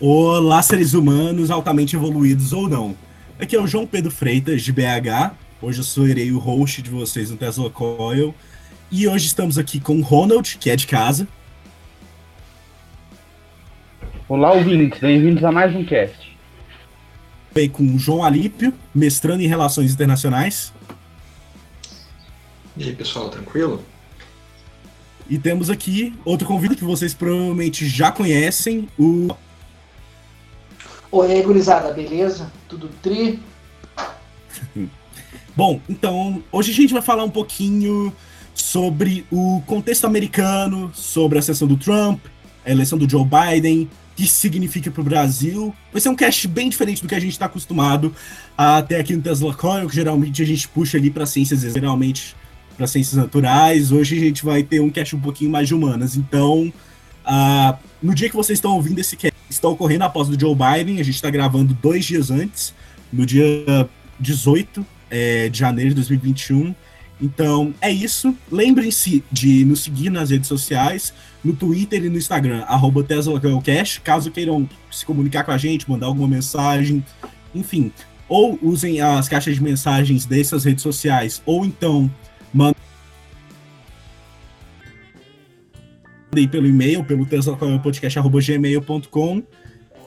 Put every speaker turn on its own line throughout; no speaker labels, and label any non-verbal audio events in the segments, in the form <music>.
Olá, seres humanos, altamente evoluídos ou não. Aqui é o João Pedro Freitas, de BH. Hoje eu serei o host de vocês no Tesla Coil. E hoje estamos aqui com o Ronald, que é de casa.
Olá, ouvintes, bem-vindos a mais um cast.
Bem, com o João Alípio, mestrando em Relações Internacionais.
E aí, pessoal, tranquilo?
E temos aqui outro convite que vocês provavelmente já conhecem, o
Oi, gurizada, beleza? Tudo tri? <laughs>
Bom, então, hoje a gente vai falar um pouquinho sobre o contexto americano, sobre a sessão do Trump, a eleição do Joe Biden, que isso significa para o Brasil. Vai ser um cast bem diferente do que a gente está acostumado a ter aqui no Tesla Coil, que geralmente a gente puxa ali para ciências, geralmente para ciências naturais. Hoje a gente vai ter um cast um pouquinho mais de humanas. Então, uh, no dia que vocês estão ouvindo esse cast, está ocorrendo após do Joe Biden. A gente está gravando dois dias antes, no dia 18 é, de janeiro de 2021. Então é isso. Lembrem-se de nos seguir nas redes sociais, no Twitter e no Instagram, arroba TeslaCast, caso queiram se comunicar com a gente, mandar alguma mensagem, enfim. Ou usem as caixas de mensagens dessas redes sociais, ou então mandem pelo e-mail, pelo teslapodcast.gmail.com.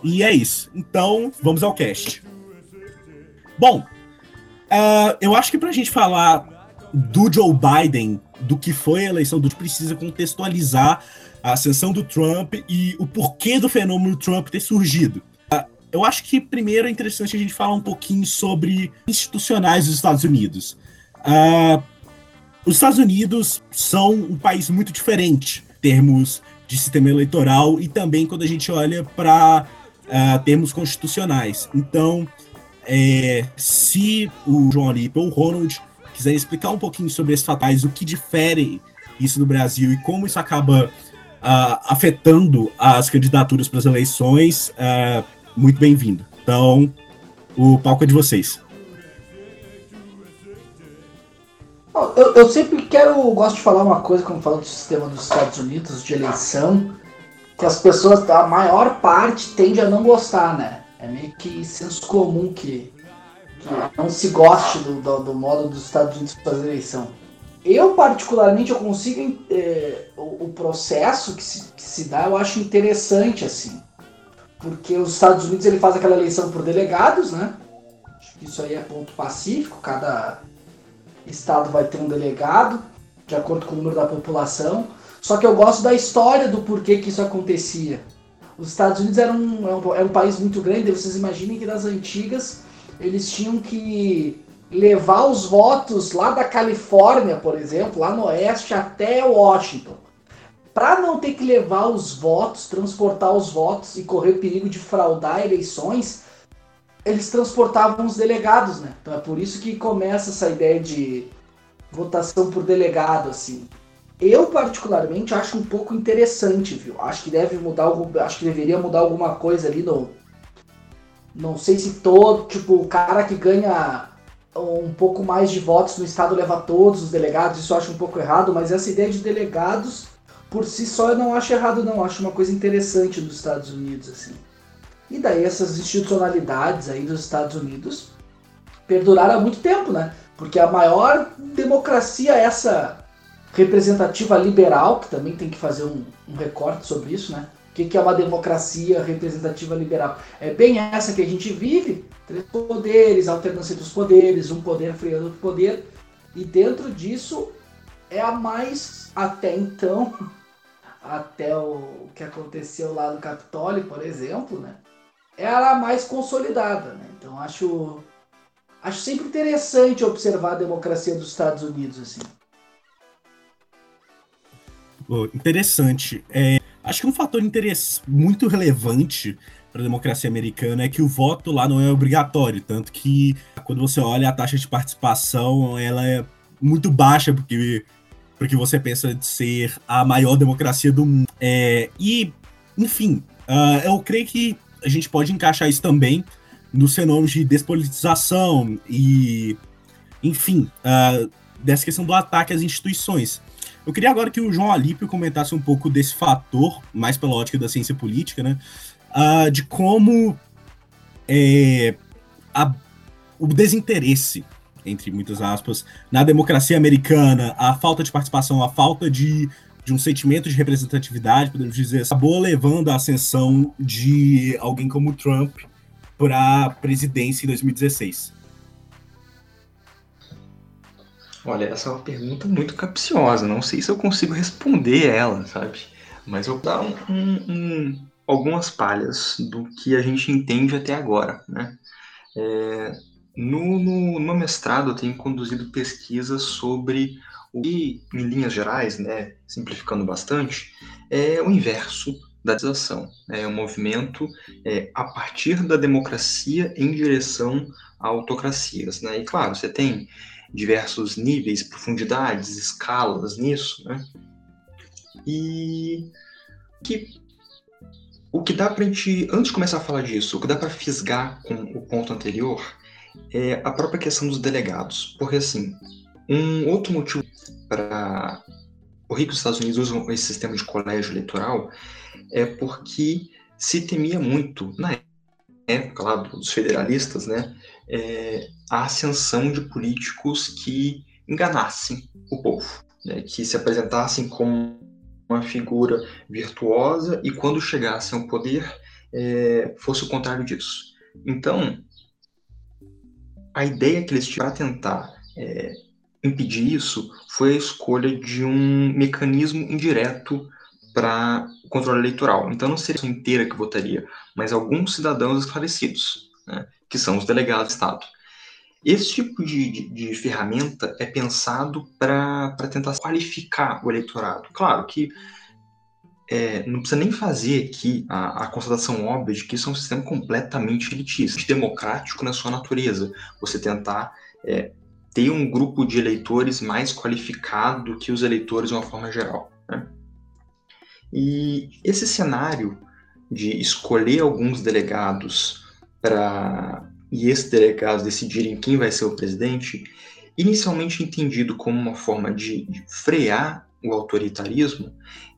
E é isso. Então, vamos ao cast. Bom, uh, eu acho que para a gente falar do Joe Biden, do que foi a eleição do precisa contextualizar a ascensão do Trump e o porquê do fenômeno Trump ter surgido. Uh, eu acho que primeiro é interessante a gente falar um pouquinho sobre institucionais dos Estados Unidos. Uh, os Estados Unidos são um país muito diferente termos de sistema eleitoral e também quando a gente olha para uh, termos constitucionais. Então, é, se o João Alipe ou o Ronald quiserem explicar um pouquinho sobre esses fatais, o que difere isso no Brasil e como isso acaba uh, afetando as candidaturas para as eleições, uh, muito bem-vindo. Então, o palco é de vocês.
Eu, eu, sempre quero, gosto de falar uma coisa quando falo do sistema dos Estados Unidos de eleição, que as pessoas, a maior parte tende a não gostar, né? É meio que senso comum que não se goste do, do, do, modo dos Estados Unidos fazer eleição. Eu, particularmente, eu consigo. Eh, o, o, processo que se, que se dá, eu acho interessante, assim. Porque os Estados Unidos ele faz aquela eleição por delegados, né? Acho que isso aí é ponto pacífico, cada estado vai ter um delegado, de acordo com o número da população. Só que eu gosto da história do porquê que isso acontecia. Os Estados Unidos eram um, era um país muito grande, vocês imaginem que nas antigas eles tinham que levar os votos lá da Califórnia, por exemplo, lá no oeste até Washington. Para não ter que levar os votos, transportar os votos e correr perigo de fraudar eleições, eles transportavam os delegados, né? Então é por isso que começa essa ideia de votação por delegado, assim. Eu particularmente acho um pouco interessante, viu? Acho que deve mudar algo, acho que deveria mudar alguma coisa ali no não sei se todo, tipo, o cara que ganha um pouco mais de votos no estado leva todos os delegados, isso eu acho um pouco errado, mas essa ideia de delegados por si só eu não acho errado não, acho uma coisa interessante dos Estados Unidos assim. E daí essas institucionalidades aí dos Estados Unidos perduraram há muito tempo, né? Porque a maior democracia essa representativa liberal, que também tem que fazer um, um recorte sobre isso, né? O que, que é uma democracia representativa liberal? É bem essa que a gente vive, três poderes, alternância dos poderes, um poder freando outro poder, e dentro disso é a mais, até então, <laughs> até o que aconteceu lá no Capitólio, por exemplo, né? era a mais consolidada. Né? Então acho, acho sempre interessante observar a democracia dos Estados Unidos. assim.
interessante. É, acho que um fator muito relevante para a democracia americana é que o voto lá não é obrigatório, tanto que quando você olha a taxa de participação, ela é muito baixa porque porque você pensa de ser a maior democracia do mundo. É, e, enfim, uh, eu creio que a gente pode encaixar isso também nos fenômenos de despolitização e, enfim, uh, dessa questão do ataque às instituições. Eu queria agora que o João Alípio comentasse um pouco desse fator, mais pela ótica da ciência política, né? Uh, de como é, a, o desinteresse, entre muitas aspas, na democracia americana, a falta de participação, a falta de, de um sentimento de representatividade, podemos dizer, acabou levando à ascensão de alguém como Trump para a presidência em 2016.
Olha, essa é uma pergunta muito capciosa. Não sei se eu consigo responder ela, sabe? Mas eu vou dar um, um, um, algumas palhas do que a gente entende até agora, né? É, no, no, no, mestrado, eu tenho conduzido pesquisas sobre o que, em linhas gerais, né, simplificando bastante, é o inverso da desatização. É um movimento é, a partir da democracia em direção a autocracias. Né? E, claro, você tem diversos níveis, profundidades, escalas nisso, né? E que o que dá para a gente, antes de começar a falar disso, o que dá para fisgar com o ponto anterior é a própria questão dos delegados. Porque, assim, um outro motivo para por que os Estados Unidos usam esse sistema de colégio eleitoral é porque se temia muito, na época lá dos federalistas, né, é, a ascensão de políticos que enganassem o povo, né, que se apresentassem como uma figura virtuosa e quando chegassem ao poder é, fosse o contrário disso. Então, a ideia que eles tiveram para tentar é, impedir isso foi a escolha de um mecanismo indireto para o controle eleitoral. Então, não seria a inteira que votaria, mas alguns cidadãos esclarecidos, né, que são os delegados do Estado. Esse tipo de, de, de ferramenta é pensado para tentar qualificar o eleitorado. Claro que é, não precisa nem fazer aqui a, a, constatação óbvia de que isso é um sistema completamente elitista, democrático na sua natureza. Você tentar é, ter um grupo de eleitores mais qualificado que os eleitores de uma forma geral. Né? E esse cenário de escolher alguns delegados para e esses delegados decidirem quem vai ser o presidente, inicialmente entendido como uma forma de, de frear o autoritarismo,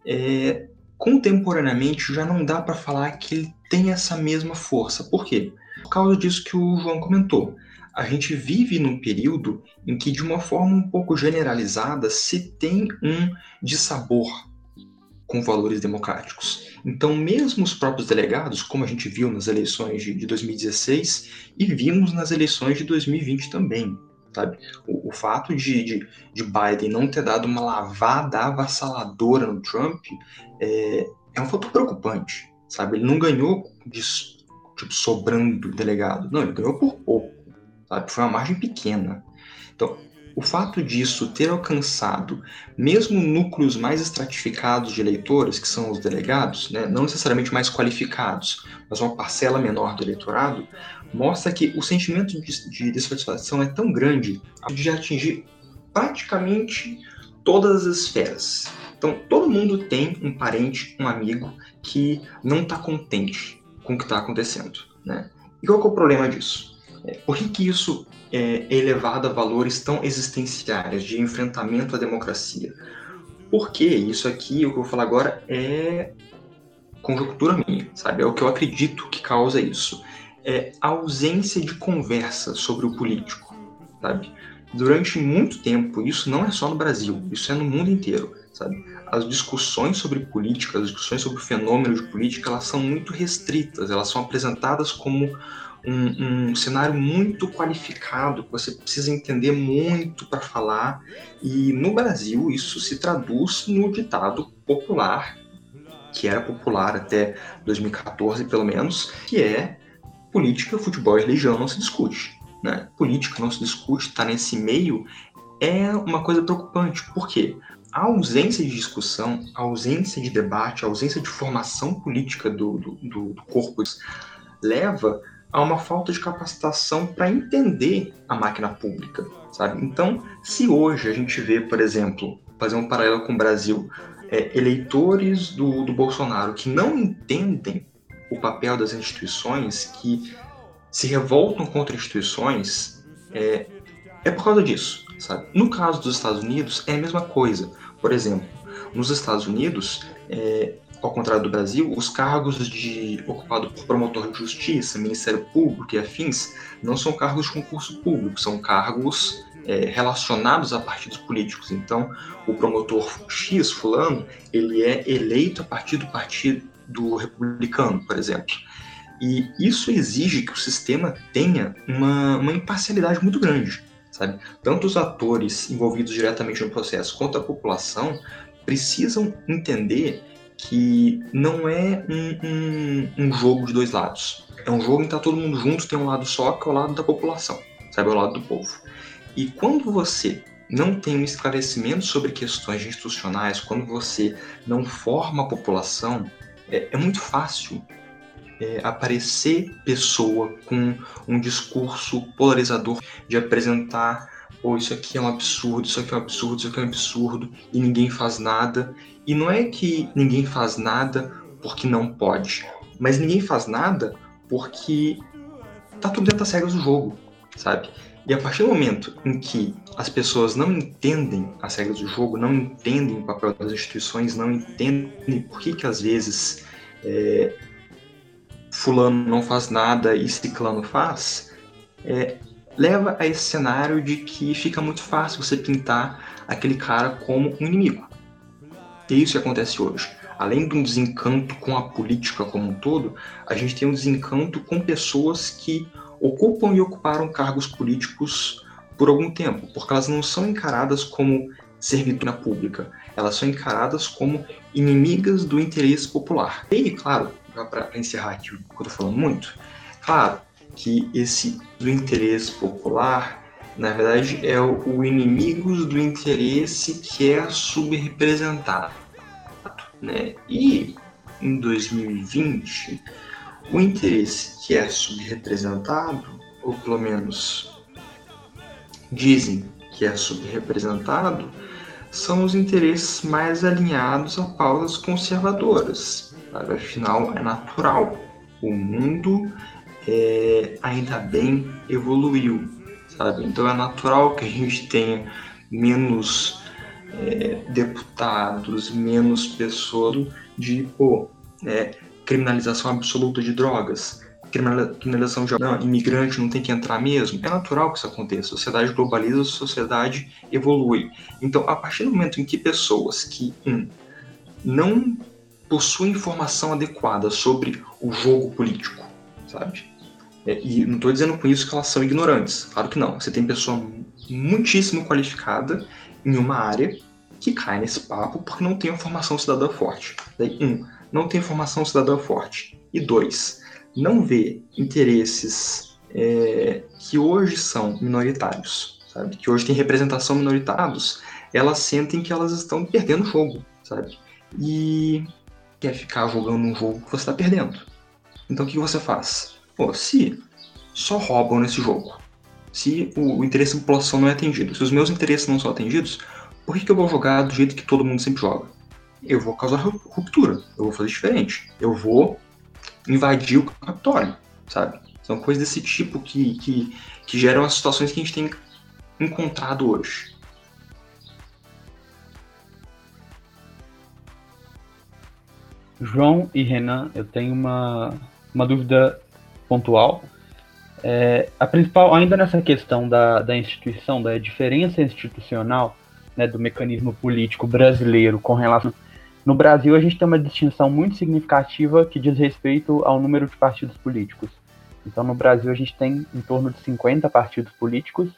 é, contemporaneamente já não dá para falar que ele tem essa mesma força. Por quê? Por causa disso que o João comentou. A gente vive num período em que, de uma forma um pouco generalizada, se tem um dissabor com valores democráticos. Então, mesmo os próprios delegados, como a gente viu nas eleições de, de 2016 e vimos nas eleições de 2020 também, sabe? O, o fato de, de, de, Biden não ter dado uma lavada avassaladora no Trump é, é um fato preocupante, sabe? Ele não ganhou de, tipo, sobrando delegado, não, ele ganhou por pouco, sabe? Foi uma margem pequena. Então, o fato disso ter alcançado mesmo núcleos mais estratificados de eleitores, que são os delegados, né, não necessariamente mais qualificados, mas uma parcela menor do eleitorado, mostra que o sentimento de, de é tão grande de atingir praticamente todas as esferas. Então, todo mundo tem um parente, um amigo que não está contente com o que está acontecendo. Né? E qual é o problema disso? É, por que, que isso é, elevado a valores tão existenciais de enfrentamento à democracia. Porque isso aqui, o que eu vou falar agora, é conjectura minha, sabe? É o que eu acredito que causa isso. É a ausência de conversa sobre o político, sabe? Durante muito tempo, isso não é só no Brasil, isso é no mundo inteiro, sabe? As discussões sobre política, as discussões sobre o fenômeno de política, elas são muito restritas, elas são apresentadas como um, um cenário muito qualificado, que você precisa entender muito para falar. E no Brasil, isso se traduz no ditado popular, que era popular até 2014, pelo menos, que é política, futebol e religião não se discute. Né? Política não se discute, está nesse meio, é uma coisa preocupante. Por quê? A ausência de discussão, a ausência de debate, a ausência de formação política do, do, do corpo leva há uma falta de capacitação para entender a máquina pública, sabe? Então, se hoje a gente vê, por exemplo, fazer um paralelo com o Brasil, é, eleitores do, do Bolsonaro que não entendem o papel das instituições, que se revoltam contra instituições é, é por causa disso, sabe? No caso dos Estados Unidos, é a mesma coisa. Por exemplo, nos Estados Unidos, é, ao contrário do Brasil, os cargos de ocupado por promotor de justiça, Ministério Público e afins não são cargos de concurso público, são cargos é, relacionados a partidos políticos. Então, o promotor X, fulano, ele é eleito a partir do partido do republicano, por exemplo. E isso exige que o sistema tenha uma, uma imparcialidade muito grande, sabe? Tanto os atores envolvidos diretamente no processo quanto a população precisam entender que não é um, um, um jogo de dois lados. É um jogo em que está todo mundo junto, tem um lado só, que é o lado da população, sabe? É o lado do povo. E quando você não tem um esclarecimento sobre questões institucionais, quando você não forma a população, é, é muito fácil é, aparecer pessoa com um discurso polarizador de apresentar ou isso aqui é um absurdo, isso aqui é um absurdo, isso aqui é um absurdo, e ninguém faz nada. E não é que ninguém faz nada porque não pode, mas ninguém faz nada porque tá tudo dentro das regras do jogo, sabe? E a partir do momento em que as pessoas não entendem as regras do jogo, não entendem o papel das instituições, não entendem por que, que às vezes é, fulano não faz nada e ciclano faz, é, leva a esse cenário de que fica muito fácil você pintar aquele cara como um inimigo. E é isso que acontece hoje. Além de um desencanto com a política como um todo, a gente tem um desencanto com pessoas que ocupam e ocuparam cargos políticos por algum tempo, porque elas não são encaradas como servidora pública, elas são encaradas como inimigas do interesse popular. E, claro, para encerrar aqui que eu estou falando muito, claro que esse do interesse popular, na verdade, é o inimigo do interesse que é subrepresentado. Né? E em 2020, o interesse que é subrepresentado, ou pelo menos dizem que é subrepresentado, são os interesses mais alinhados a pautas conservadoras. Afinal, é natural. O mundo é, ainda bem evoluiu, sabe? Então é natural que a gente tenha menos é, deputados, menos pessoas de pô, é, criminalização absoluta de drogas, criminalização de não, imigrante não tem que entrar mesmo. É natural que isso aconteça. A sociedade globaliza, a sociedade evolui. Então, a partir do momento em que pessoas que um, não possuem informação adequada sobre o jogo político, sabe? É, e não estou dizendo com isso que elas são ignorantes. Claro que não. Você tem pessoa muitíssimo qualificada em uma área que cai nesse papo porque não tem uma formação cidadã forte. Daí, um, não tem formação cidadã forte. E dois, não vê interesses é, que hoje são minoritários, sabe? Que hoje tem representação minoritários, elas sentem que elas estão perdendo o jogo, sabe? E quer ficar jogando um jogo que você está perdendo. Então o que você faz? Pô, se só roubam nesse jogo, se o, o interesse da população não é atendido, se os meus interesses não são atendidos, por que, que eu vou jogar do jeito que todo mundo sempre joga? Eu vou causar ruptura, eu vou fazer diferente, eu vou invadir o Capitólio, sabe? São coisas desse tipo que, que, que geram as situações que a gente tem encontrado hoje.
João e Renan, eu tenho uma, uma dúvida pontual. É, a principal, ainda nessa questão da, da instituição, da diferença institucional né, do mecanismo político brasileiro com relação. No Brasil, a gente tem uma distinção muito significativa que diz respeito ao número de partidos políticos. Então, no Brasil, a gente tem em torno de 50 partidos políticos,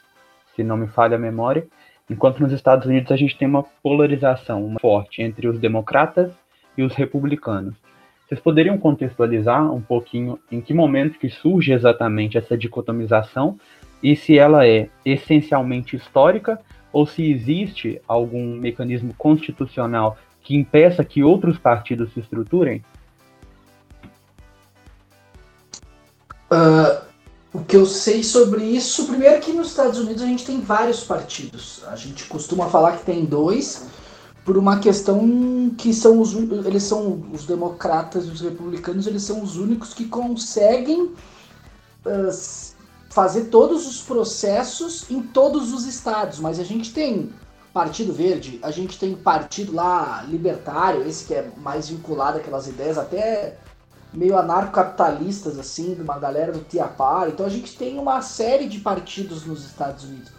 se não me falha a memória, enquanto nos Estados Unidos a gente tem uma polarização forte entre os democratas e os republicanos. Vocês poderiam contextualizar um pouquinho em que momento que surge exatamente essa dicotomização e se ela é essencialmente histórica ou se existe algum mecanismo constitucional que impeça que outros partidos se estruturem?
Uh, o que eu sei sobre isso, primeiro que nos Estados Unidos a gente tem vários partidos. A gente costuma falar que tem dois, por uma questão que são os eles são os democratas e os republicanos eles são os únicos que conseguem uh, fazer todos os processos em todos os estados, mas a gente tem Partido Verde, a gente tem partido lá libertário, esse que é mais vinculado àquelas ideias até meio anarcocapitalistas, assim, de uma galera do Tiapar. Então a gente tem uma série de partidos nos Estados Unidos.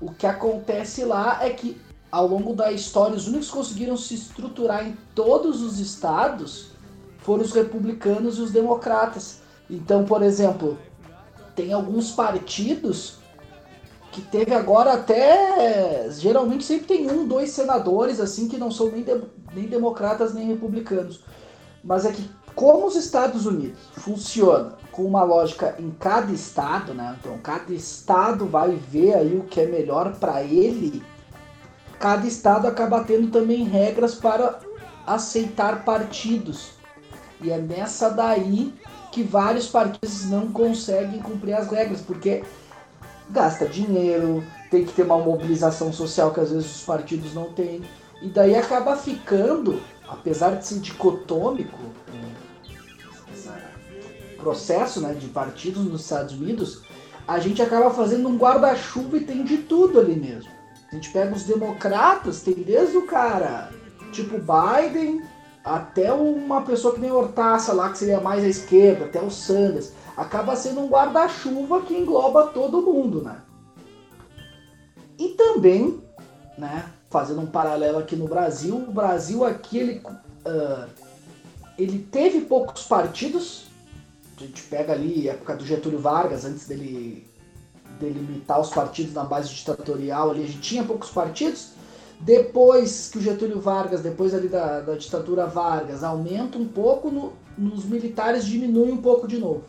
O que acontece lá é que ao longo da história, os únicos que conseguiram se estruturar em todos os estados foram os republicanos e os democratas. Então, por exemplo, tem alguns partidos que teve agora até. Geralmente sempre tem um, dois senadores assim que não são nem, de, nem democratas nem republicanos. Mas é que como os Estados Unidos funciona com uma lógica em cada estado, né? Então cada estado vai ver aí o que é melhor para ele cada estado acaba tendo também regras para aceitar partidos. E é nessa daí que vários partidos não conseguem cumprir as regras, porque gasta dinheiro, tem que ter uma mobilização social que às vezes os partidos não têm. E daí acaba ficando, apesar de ser dicotômico, processo né, de partidos nos Estados Unidos, a gente acaba fazendo um guarda-chuva e tem de tudo ali mesmo. A gente pega os democratas, tem desde o cara tipo Biden até uma pessoa que nem Hortaça lá, que seria mais à esquerda, até o Sanders. Acaba sendo um guarda-chuva que engloba todo mundo, né? E também, né, fazendo um paralelo aqui no Brasil, o Brasil aqui, ele, uh, ele teve poucos partidos. A gente pega ali a época do Getúlio Vargas, antes dele delimitar os partidos na base ditatorial ali, a gente tinha poucos partidos. Depois que o Getúlio Vargas, depois ali da, da ditadura Vargas, aumenta um pouco, no, nos militares diminui um pouco de novo.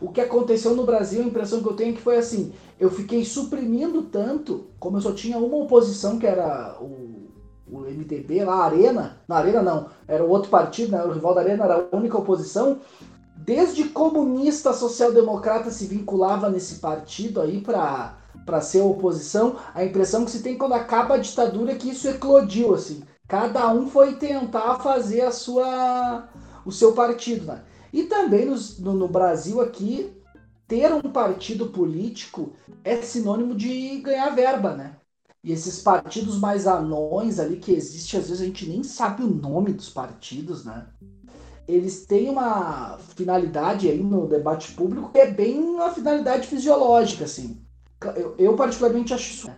O que aconteceu no Brasil, a impressão que eu tenho é que foi assim, eu fiquei suprimindo tanto, como eu só tinha uma oposição, que era o, o MDB lá, a Arena, na Arena não, era o outro partido, né, o rival da Arena era a única oposição, desde comunista social-democrata se vinculava nesse partido aí para para ser oposição, a impressão que se tem quando acaba a ditadura é que isso eclodiu assim. Cada um foi tentar fazer a sua o seu partido, né? E também no, no Brasil aqui ter um partido político é sinônimo de ganhar verba, né? E esses partidos mais anões ali que existe, às vezes a gente nem sabe o nome dos partidos, né? Eles têm uma finalidade aí no debate público que é bem uma finalidade fisiológica, assim. Eu, eu particularmente acho isso, né?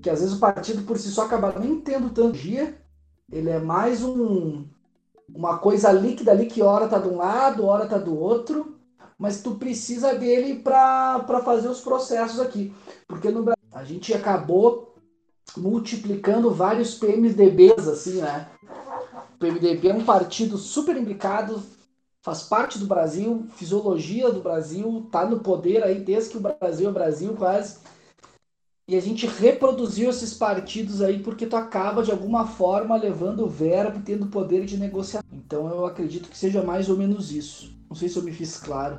que às vezes o partido por si só acaba nem tendo tanto dia, ele é mais um, uma coisa líquida ali que hora tá de um lado, hora tá do outro, mas tu precisa dele para fazer os processos aqui. Porque no Brasil a gente acabou multiplicando vários PMDBs, assim, né? O PMDB é um partido super indicado, faz parte do Brasil, fisiologia do Brasil, tá no poder aí desde que o Brasil é Brasil quase. E a gente reproduziu esses partidos aí porque tu acaba de alguma forma levando verbo e tendo poder de negociar. Então eu acredito que seja mais ou menos isso. Não sei se eu me fiz claro.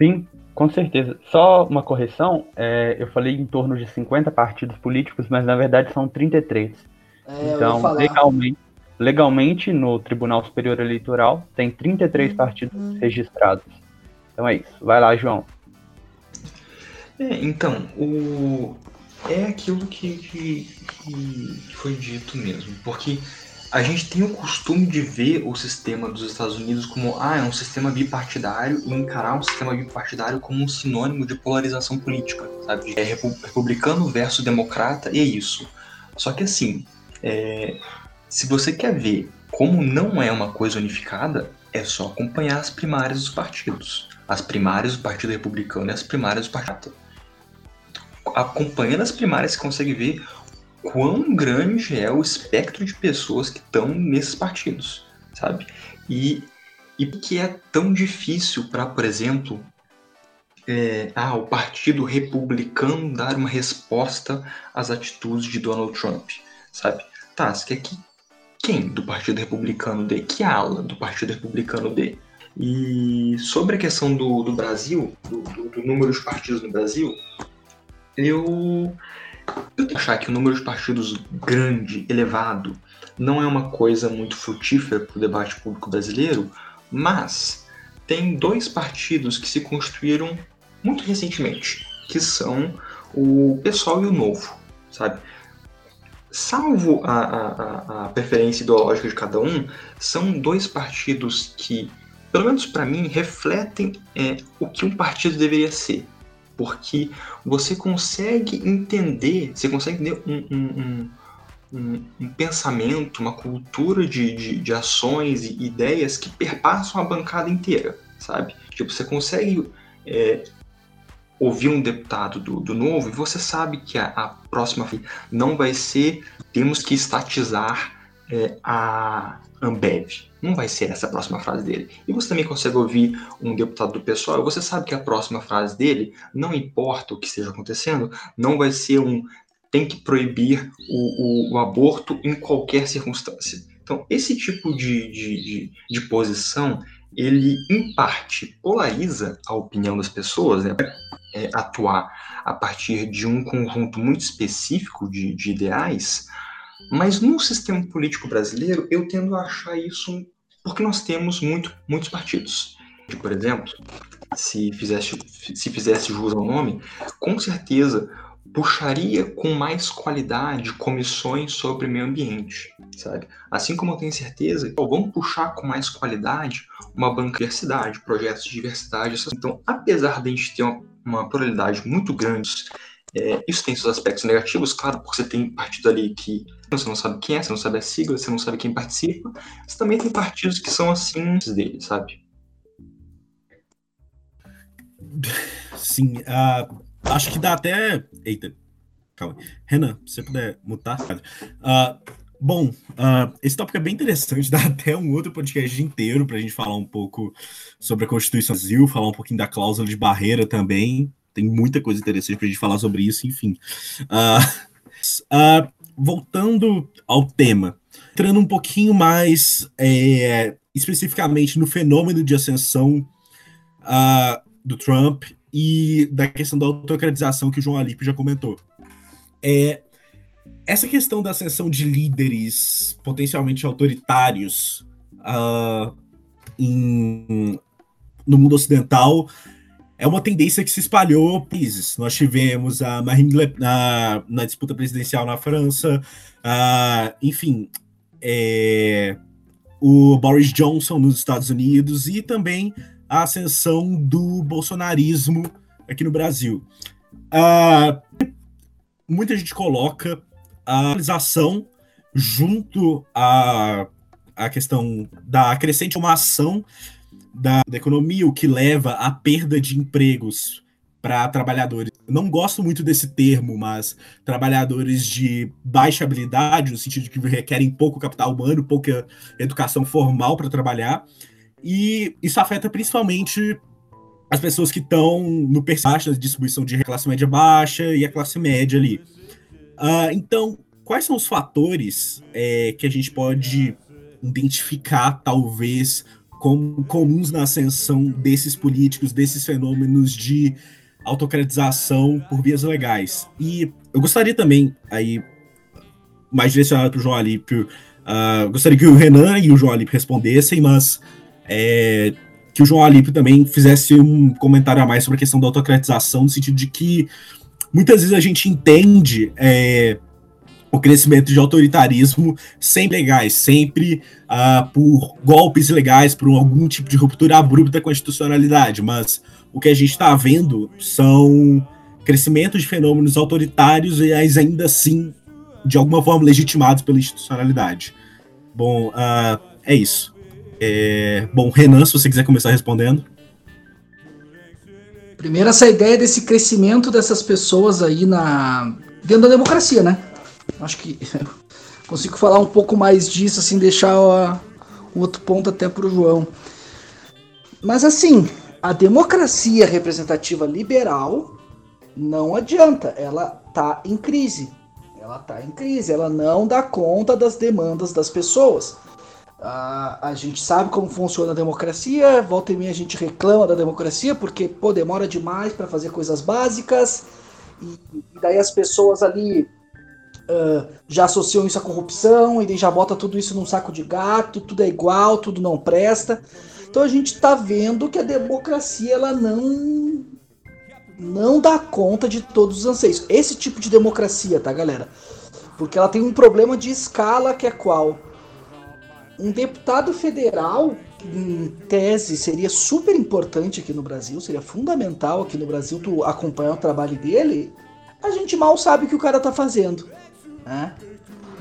Sim, com certeza. Só uma correção, é, eu falei em torno de 50 partidos políticos, mas na verdade são 33. É, então, legalmente, legalmente, no Tribunal Superior Eleitoral, tem 33 uhum. partidos registrados. Então é isso. Vai lá, João.
É, então, o... é aquilo que, que, que foi dito mesmo. Porque a gente tem o costume de ver o sistema dos Estados Unidos como ah, é um sistema bipartidário e encarar um sistema bipartidário como um sinônimo de polarização política, sabe? É republicano versus democrata e é isso. Só que assim, é, se você quer ver como não é uma coisa unificada, é só acompanhar as primárias dos partidos. As primárias do Partido Republicano e as primárias do Partido. Acompanhando as primárias, você consegue ver quão grande é o espectro de pessoas que estão nesses partidos, sabe? E, e que é tão difícil para, por exemplo, é, ah, o Partido Republicano dar uma resposta às atitudes de Donald Trump, sabe? Tá, você quer que quem do Partido Republicano dê? Que ala do Partido Republicano dê? E sobre a questão do, do Brasil, do, do, do número de partidos no Brasil, eu eu achar que o número de partidos grande, elevado, não é uma coisa muito frutífera para o debate público brasileiro, mas tem dois partidos que se construíram muito recentemente, que são o PSOL e o Novo, sabe? Salvo a, a, a preferência ideológica de cada um, são dois partidos que, pelo menos para mim, refletem é, o que um partido deveria ser. Porque você consegue entender, você consegue ter um, um, um, um pensamento, uma cultura de, de, de ações e ideias que perpassam a bancada inteira, sabe? Tipo, você consegue é, ouvir um deputado do, do novo e você sabe que a, a próxima não vai ser temos que estatizar é, a Ambev. Não vai ser essa a próxima frase dele. E você também consegue ouvir um deputado do pessoal, você sabe que a próxima frase dele, não importa o que esteja acontecendo, não vai ser um tem que proibir o, o, o aborto em qualquer circunstância. Então, esse tipo de, de, de, de posição ele em parte polariza a opinião das pessoas, né? É, atuar a partir de um conjunto muito específico de, de, ideais, mas no sistema político brasileiro eu tendo a achar isso porque nós temos muito, muitos partidos. Por exemplo, se fizesse, se fizesse jus ao nome, com certeza puxaria com mais qualidade comissões sobre meio ambiente, sabe? Assim como eu tenho certeza que vamos puxar com mais qualidade uma banca de diversidade, projetos de diversidade. Então, apesar de a gente ter uma, uma pluralidade muito grande, é, isso tem seus aspectos negativos, claro, porque você tem partido ali que você não sabe quem é, você não sabe a sigla, você não sabe quem participa. Você também tem partidos que são assim dele, sabe?
Sim, uh, Acho que dá até. Eita, calma. Renan, se você puder mutar. Uh, bom, uh, esse tópico é bem interessante, <laughs> dá até um outro podcast inteiro para a gente falar um pouco sobre a Constituição do Brasil, falar um pouquinho da cláusula de barreira também. Tem muita coisa interessante para a gente falar sobre isso, enfim. Uh, voltando ao tema, entrando um pouquinho mais é, especificamente no fenômeno de ascensão do Trump e da questão da autocratização que o João Alipe já comentou. É, essa questão da ascensão de líderes potencialmente autoritários uh, em, no mundo ocidental é uma tendência que se espalhou países. Nós tivemos a Marine Le Pen na, na disputa presidencial na França, uh, enfim, é, o Boris Johnson nos Estados Unidos e também a ascensão do bolsonarismo aqui no Brasil. Uh, muita gente coloca a realização junto à, à questão da crescente uma ação da, da economia, o que leva à perda de empregos para trabalhadores. Não gosto muito desse termo, mas trabalhadores de baixa habilidade, no sentido de que requerem pouco capital humano, pouca educação formal para trabalhar, e isso afeta principalmente as pessoas que estão no percentual da distribuição de classe média baixa e a classe média ali. Uh, então, quais são os fatores é, que a gente pode identificar, talvez, como comuns na ascensão desses políticos, desses fenômenos de autocratização por vias legais? E eu gostaria também, aí, mais direcionado para o João Alípio, uh, gostaria que o Renan e o João Alípio respondessem, mas é, que o João Alípio também fizesse um comentário a mais sobre a questão da autocratização, no sentido de que muitas vezes a gente entende é, o crescimento de autoritarismo sempre legais, sempre uh, por golpes ilegais, por algum tipo de ruptura abrupta com a institucionalidade, mas o que a gente está vendo são crescimentos de fenômenos autoritários e ainda assim, de alguma forma, legitimados pela institucionalidade. Bom, uh, é isso. É, bom, Renan, se você quiser começar respondendo.
Primeiro, essa ideia desse crescimento dessas pessoas aí na dentro da democracia, né? Acho que <laughs> consigo falar um pouco mais disso, assim, deixar o outro ponto até para o João. Mas assim, a democracia representativa liberal não adianta, ela tá em crise. Ela tá em crise, ela não dá conta das demandas das pessoas. A, a gente sabe como funciona a democracia, volta e meia a gente reclama da democracia porque pô, demora demais para fazer coisas básicas, e, e, daí as pessoas ali uh, já associam isso à corrupção, e já bota tudo isso num saco de gato, tudo é igual, tudo não presta. Então a gente está vendo que a democracia ela não não dá conta de todos os anseios. Esse tipo de democracia, tá, galera? Porque ela tem um problema de escala que é qual? Um deputado federal, em tese, seria super importante aqui no Brasil, seria fundamental aqui no Brasil tu acompanhar o trabalho dele. A gente mal sabe o que o cara tá fazendo. Né?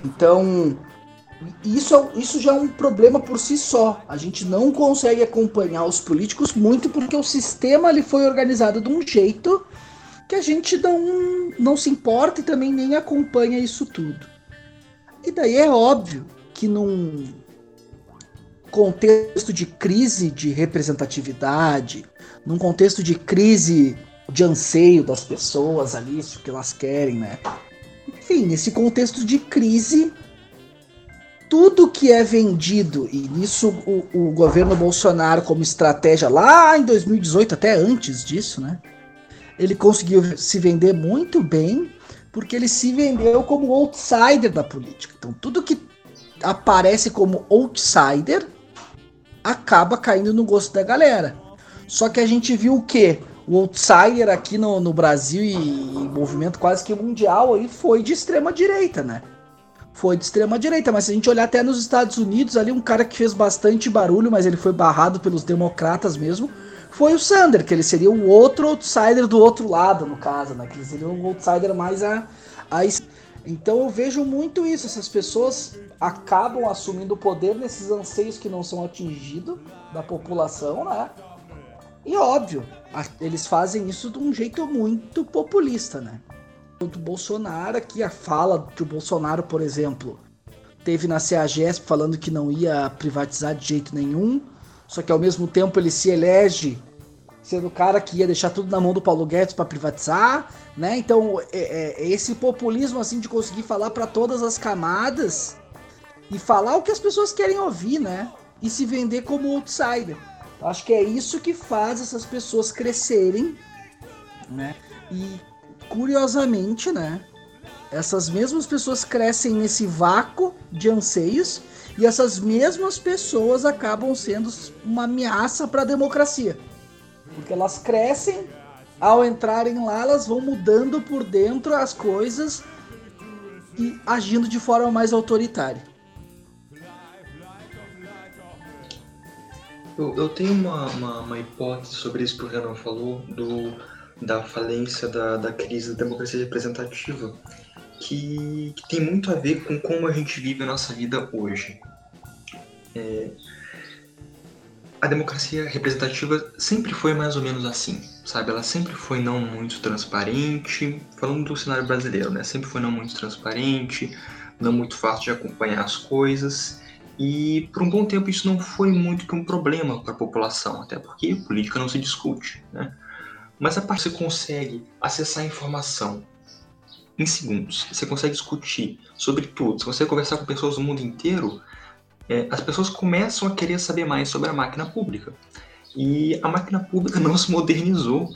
Então, isso, isso já é um problema por si só. A gente não consegue acompanhar os políticos muito porque o sistema ele foi organizado de um jeito que a gente não, não se importa e também nem acompanha isso tudo. E daí é óbvio que num contexto de crise de representatividade, num contexto de crise de anseio das pessoas ali, isso que elas querem, né? Enfim, nesse contexto de crise, tudo que é vendido, e nisso o, o, governo Bolsonaro, como estratégia lá em 2018, até antes disso, né? Ele conseguiu se vender muito bem, porque ele se vendeu como outsider da política. Então, tudo que aparece como outsider acaba caindo no gosto da galera. Só que a gente viu o quê? O outsider aqui no, no Brasil e, e movimento quase que mundial aí foi de extrema direita, né? foi de extrema direita, mas se a gente olhar até nos Estados Unidos, ali um cara que fez bastante barulho, mas ele foi barrado pelos democratas mesmo, foi o Sander, que ele seria o outro outsider do outro lado, no caso, né? Que ele seria um outsider mais a, a então eu vejo muito isso, essas pessoas acabam assumindo o poder nesses anseios que não são atingidos da população, né? E óbvio, eles fazem isso de um jeito muito populista, né? do Bolsonaro, que a fala que o Bolsonaro, por exemplo, teve na CEAGESP falando que não ia privatizar de jeito nenhum, só que ao mesmo tempo ele se elege sendo o cara que ia deixar tudo na mão do Paulo Guedes para privatizar, né? Então, é, é, é, esse populismo assim de conseguir falar para todas as camadas e falar o que as pessoas querem ouvir, né? E se vender como outsider. Acho que é isso que faz essas pessoas crescerem, né? E curiosamente, né? Essas mesmas pessoas crescem nesse vácuo de anseios e essas mesmas pessoas acabam sendo uma ameaça para a democracia. Porque elas crescem, ao entrarem lá, elas vão mudando por dentro as coisas e agindo de forma mais autoritária.
Eu, eu tenho uma, uma, uma, hipótese sobre isso que o Renan falou, do da falência da, da crise da democracia representativa, que, que, tem muito a ver com como a gente vive a nossa vida hoje. É, a democracia representativa sempre foi mais ou menos assim, sabe? Ela sempre foi não muito transparente, falando do cenário brasileiro, né? Sempre foi não muito transparente, não muito fácil de acompanhar as coisas. E por um bom tempo isso não foi muito que um problema para a população, até porque política não se discute, né? Mas a parte você consegue acessar informação em segundos, você consegue discutir sobre tudo, você consegue conversar com pessoas do mundo inteiro, é, as pessoas começam a querer saber mais sobre a máquina pública. E a máquina pública <laughs> não se modernizou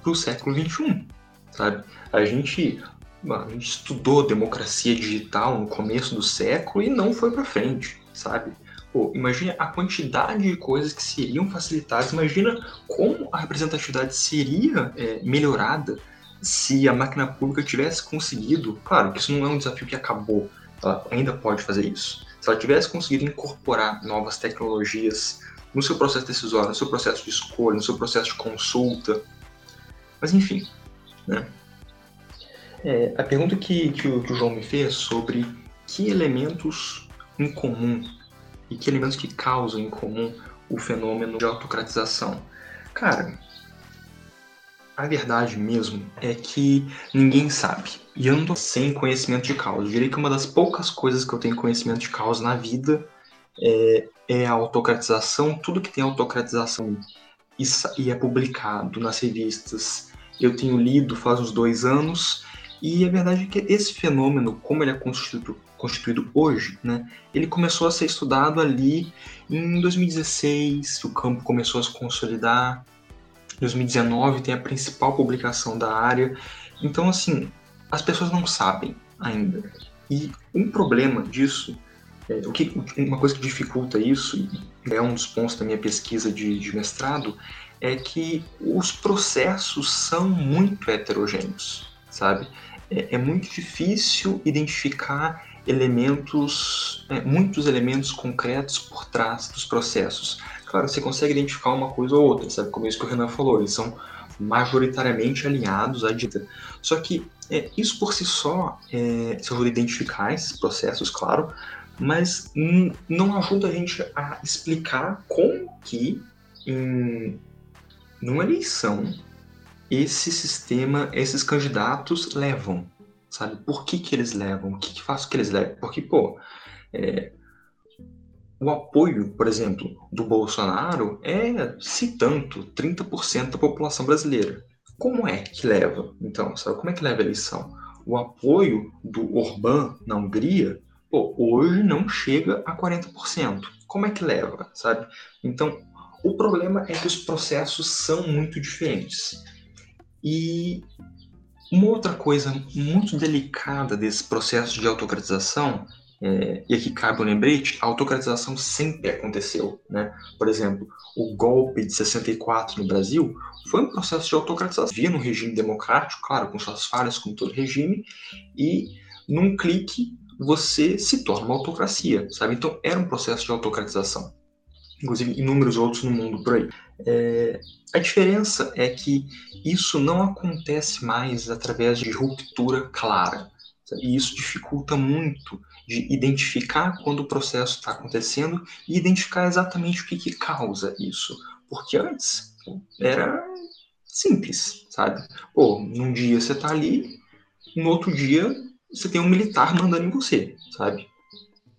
para o século XXI, sabe? A gente, a gente estudou democracia digital no começo do século e não foi para frente, sabe? Pô, imagina a quantidade de coisas que seriam facilitadas, imagina como a representatividade seria é, melhorada se a máquina pública tivesse conseguido. Claro que isso não é um desafio que acabou, ela ainda pode fazer isso. Se ela tivesse conseguido incorporar novas tecnologias no seu processo decisório, no seu processo de escolha, no seu processo de consulta. Mas enfim, né? É, a pergunta que, que, o, que o João me fez sobre que elementos em comum e que elementos que causam em comum o fenômeno de autocratização? Cara, a verdade mesmo é que ninguém sabe. E tô sem conhecimento de causa. Eu diria que uma das poucas coisas que eu tenho conhecimento de causa na vida é, é a autocratização. Tudo que tem autocratização e, e é publicado nas revistas, eu tenho lido faz uns dois anos. E a verdade é que esse fenômeno, como ele é constituído constituído hoje, né, ele começou a ser estudado ali em 2016, o campo começou a se consolidar. Em 2019 tem a principal publicação da área. Então, assim, as pessoas não sabem ainda. E um problema disso é, o que, uma coisa que dificulta isso, e é um dos pontos da minha pesquisa de, de mestrado, é que os processos são muito heterogêneos, sabe? É, é muito difícil identificar elementos, é, muitos elementos concretos por trás dos processos. Claro, você consegue identificar uma coisa ou outra, sabe? Como isso que o Renan falou, eles são majoritariamente alinhados à dita. Só que é, isso por si só, é, se eu vou identificar esses processos, claro, mas não ajuda a gente a explicar como que em numa eleição esse sistema, esses candidatos levam, sabe? Por que que eles levam? O que que faz que eles levam? Porque, pô, é, o apoio, por exemplo, do Bolsonaro é, se tanto, 30% da população brasileira. Como é que leva, então, sabe? Como é que leva a eleição? O apoio do Orbán na Hungria pô, hoje não chega a 40%. Como é que leva, sabe? Então, o problema é que os processos são muito diferentes. E uma outra coisa muito delicada desse processo de autocratização, é, e aqui cabe um lembrete, a autocratização sempre aconteceu. Né? Por exemplo, o golpe de 64 no Brasil foi um processo de autocratização. Via no regime democrático, claro, com suas falhas, como todo regime, e num clique você se torna uma autocracia, sabe? Então era um processo de autocratização. Inclusive inúmeros outros no mundo por aí. É, a diferença é que isso não acontece mais através de ruptura clara. Sabe? E isso dificulta muito de identificar quando o processo está acontecendo e identificar exatamente o que, que causa isso. Porque antes era simples, sabe? Pô, num dia você está ali, no outro dia você tem um militar mandando em você, sabe?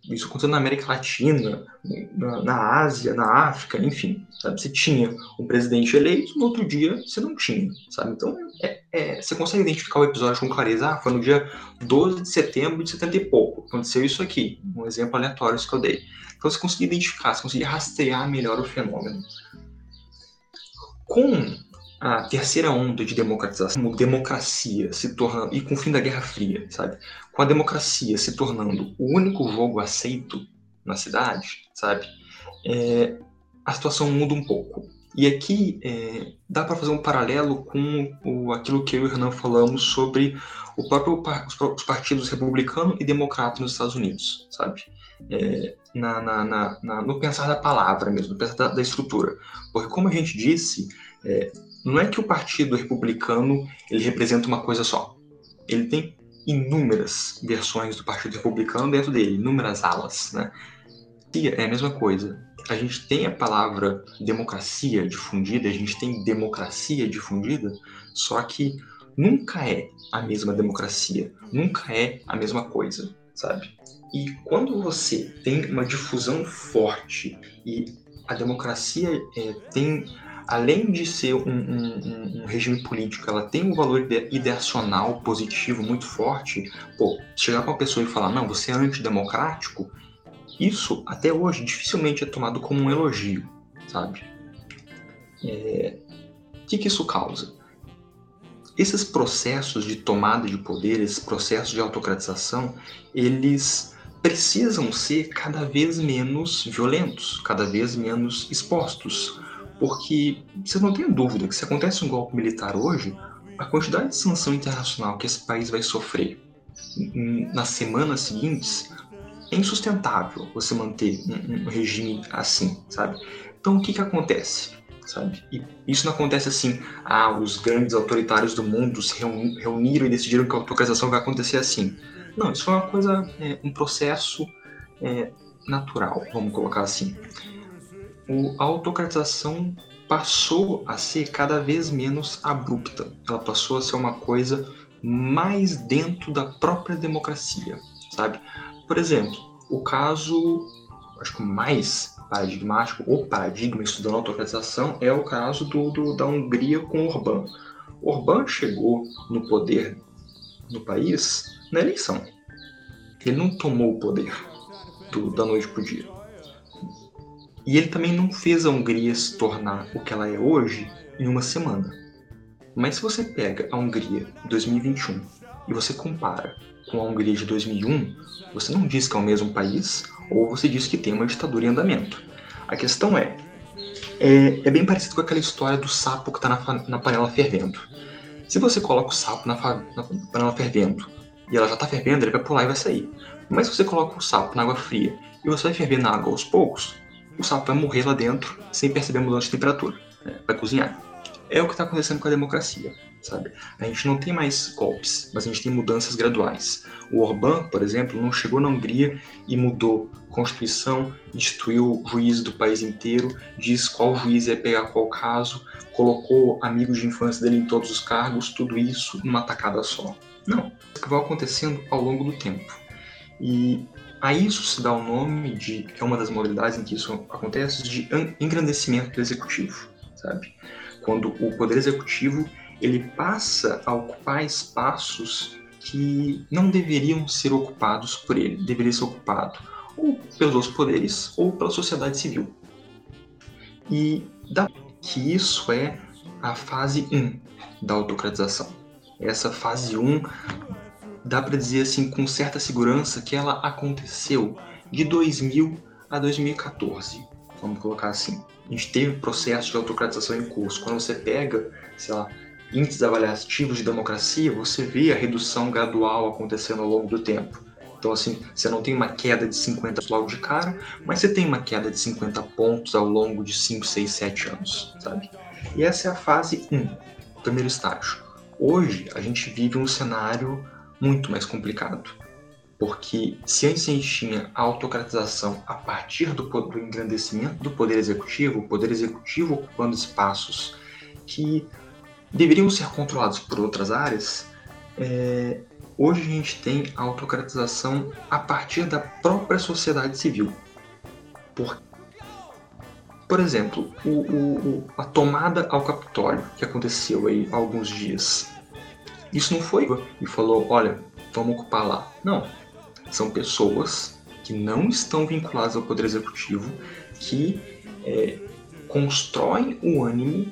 Isso aconteceu na América Latina, na, na, Ásia, na África, enfim. Sabe? Você tinha um presidente eleito, no outro dia você não tinha, sabe? Então, é, é, você consegue identificar o episódio com clareza. Ah, foi no dia 12 de setembro de 70 e pouco. Aconteceu isso aqui. Um exemplo aleatório que eu dei. Então, você conseguia identificar, você conseguia rastrear melhor o fenômeno. Com a terceira onda de democratização, democracia se tornando, e com o fim da Guerra Fria, sabe? Com a democracia se tornando o único jogo aceito na cidade, sabe? É, a situação muda um pouco. E aqui é, dá para fazer um paralelo com o, aquilo que eu e o Renan falamos sobre o próprio, os partidos republicano e democrata nos Estados Unidos, sabe? É, na, na, na, no pensar da palavra mesmo, no pensar da, da estrutura. Porque, como a gente disse, é, não é que o Partido Republicano ele representa uma coisa só. Ele tem inúmeras versões do Partido Republicano dentro dele, inúmeras alas, né? É a mesma coisa. A gente tem a palavra democracia difundida, a gente tem democracia difundida, só que nunca é a mesma democracia, nunca é a mesma coisa, sabe? E quando você tem uma difusão forte e a democracia é, tem além de ser um, um, um, regime político, ela tem um valor ideacional positivo muito forte, pô, chegar para uma pessoa e falar, não, você é antidemocrático, isso até hoje dificilmente é tomado como um elogio, sabe? É... O que, que isso causa? Esses processos de tomada de poder, esses processos de autocratização, eles precisam ser cada vez menos violentos, cada vez menos expostos porque você não tem dúvida que se acontece um golpe militar hoje, a quantidade de sanção internacional que esse país vai sofrer nas semanas seguintes é insustentável você manter um, regime assim, sabe? Então o que que acontece? Sabe? E isso não acontece assim, ah, os grandes autoritários do mundo se reuniram e decidiram que a autocratização vai acontecer assim. Não, isso foi uma coisa, é, um processo é, natural, vamos colocar assim a autocratização passou a ser cada vez menos abrupta. Ela passou a ser uma coisa mais dentro da própria democracia, sabe? Por exemplo, o caso, acho que mais paradigmático, ou paradigma estudando autocratização, é o caso do, do, da Hungria com Orbán. Orbán chegou no poder no país na eleição. Ele não tomou o poder do, da noite para o dia. E ele também não fez a Hungria se tornar o que ela é hoje em uma semana. Mas se você pega a Hungria de 2021 e você compara com a Hungria de 2001, você não diz que é o mesmo país, ou você diz que tem uma ditadura em andamento. A questão é, é, é bem parecido com aquela história do sapo que está na, na, panela fervendo. Se você coloca o sapo na, na panela fervendo e ela já está fervendo, ele vai pular e vai sair. Mas se você coloca o sapo na água fria e você vai ferver na água aos poucos, o sapo vai morrer lá dentro sem perceber a mudança de temperatura. Né? Vai cozinhar. É o que está acontecendo com a democracia, sabe? A gente não tem mais golpes, mas a gente tem mudanças graduais. O Orbán, por exemplo, não chegou na Hungria e mudou a Constituição, instituiu juízes do país inteiro, diz qual juiz ia pegar qual caso, colocou amigos de infância dele em todos os cargos, tudo isso numa tacada só. Não. Isso que vai acontecendo ao longo do tempo. E a isso se dá o nome de, que é uma das modalidades em que isso acontece, de engrandecimento do executivo, sabe? Quando o poder executivo ele passa a ocupar espaços que não deveriam ser ocupados por ele, deveria ser ocupado ou pelos poderes ou pela sociedade civil. E dá que isso é a fase 1 da autocratização. Essa fase 1 dá para dizer assim com certa segurança que ela aconteceu de 2000 a 2014, vamos colocar assim. A gente teve processo de autocratização em curso. Quando você pega, sei lá, índices avaliativos de democracia, você vê a redução gradual acontecendo ao longo do tempo. Então, assim, você não tem uma queda de 50 logo de cara, mas você tem uma queda de 50 pontos ao longo de 5, 6, 7 anos, sabe? E essa é a fase 1, o primeiro estágio. Hoje, a gente vive um cenário muito mais complicado. Porque se antes a gente tinha a autocratização a partir do, do engrandecimento do poder executivo, o poder executivo ocupando espaços que deveriam ser controlados por outras áreas, é, hoje a gente tem a autocratização a partir da própria sociedade civil. Por, por exemplo, o, o, a tomada ao Capitólio, que aconteceu aí há alguns dias, isso não foi e falou, olha, vamos ocupar lá. Não. São pessoas que não estão vinculadas ao poder executivo, que é, constroem o ânimo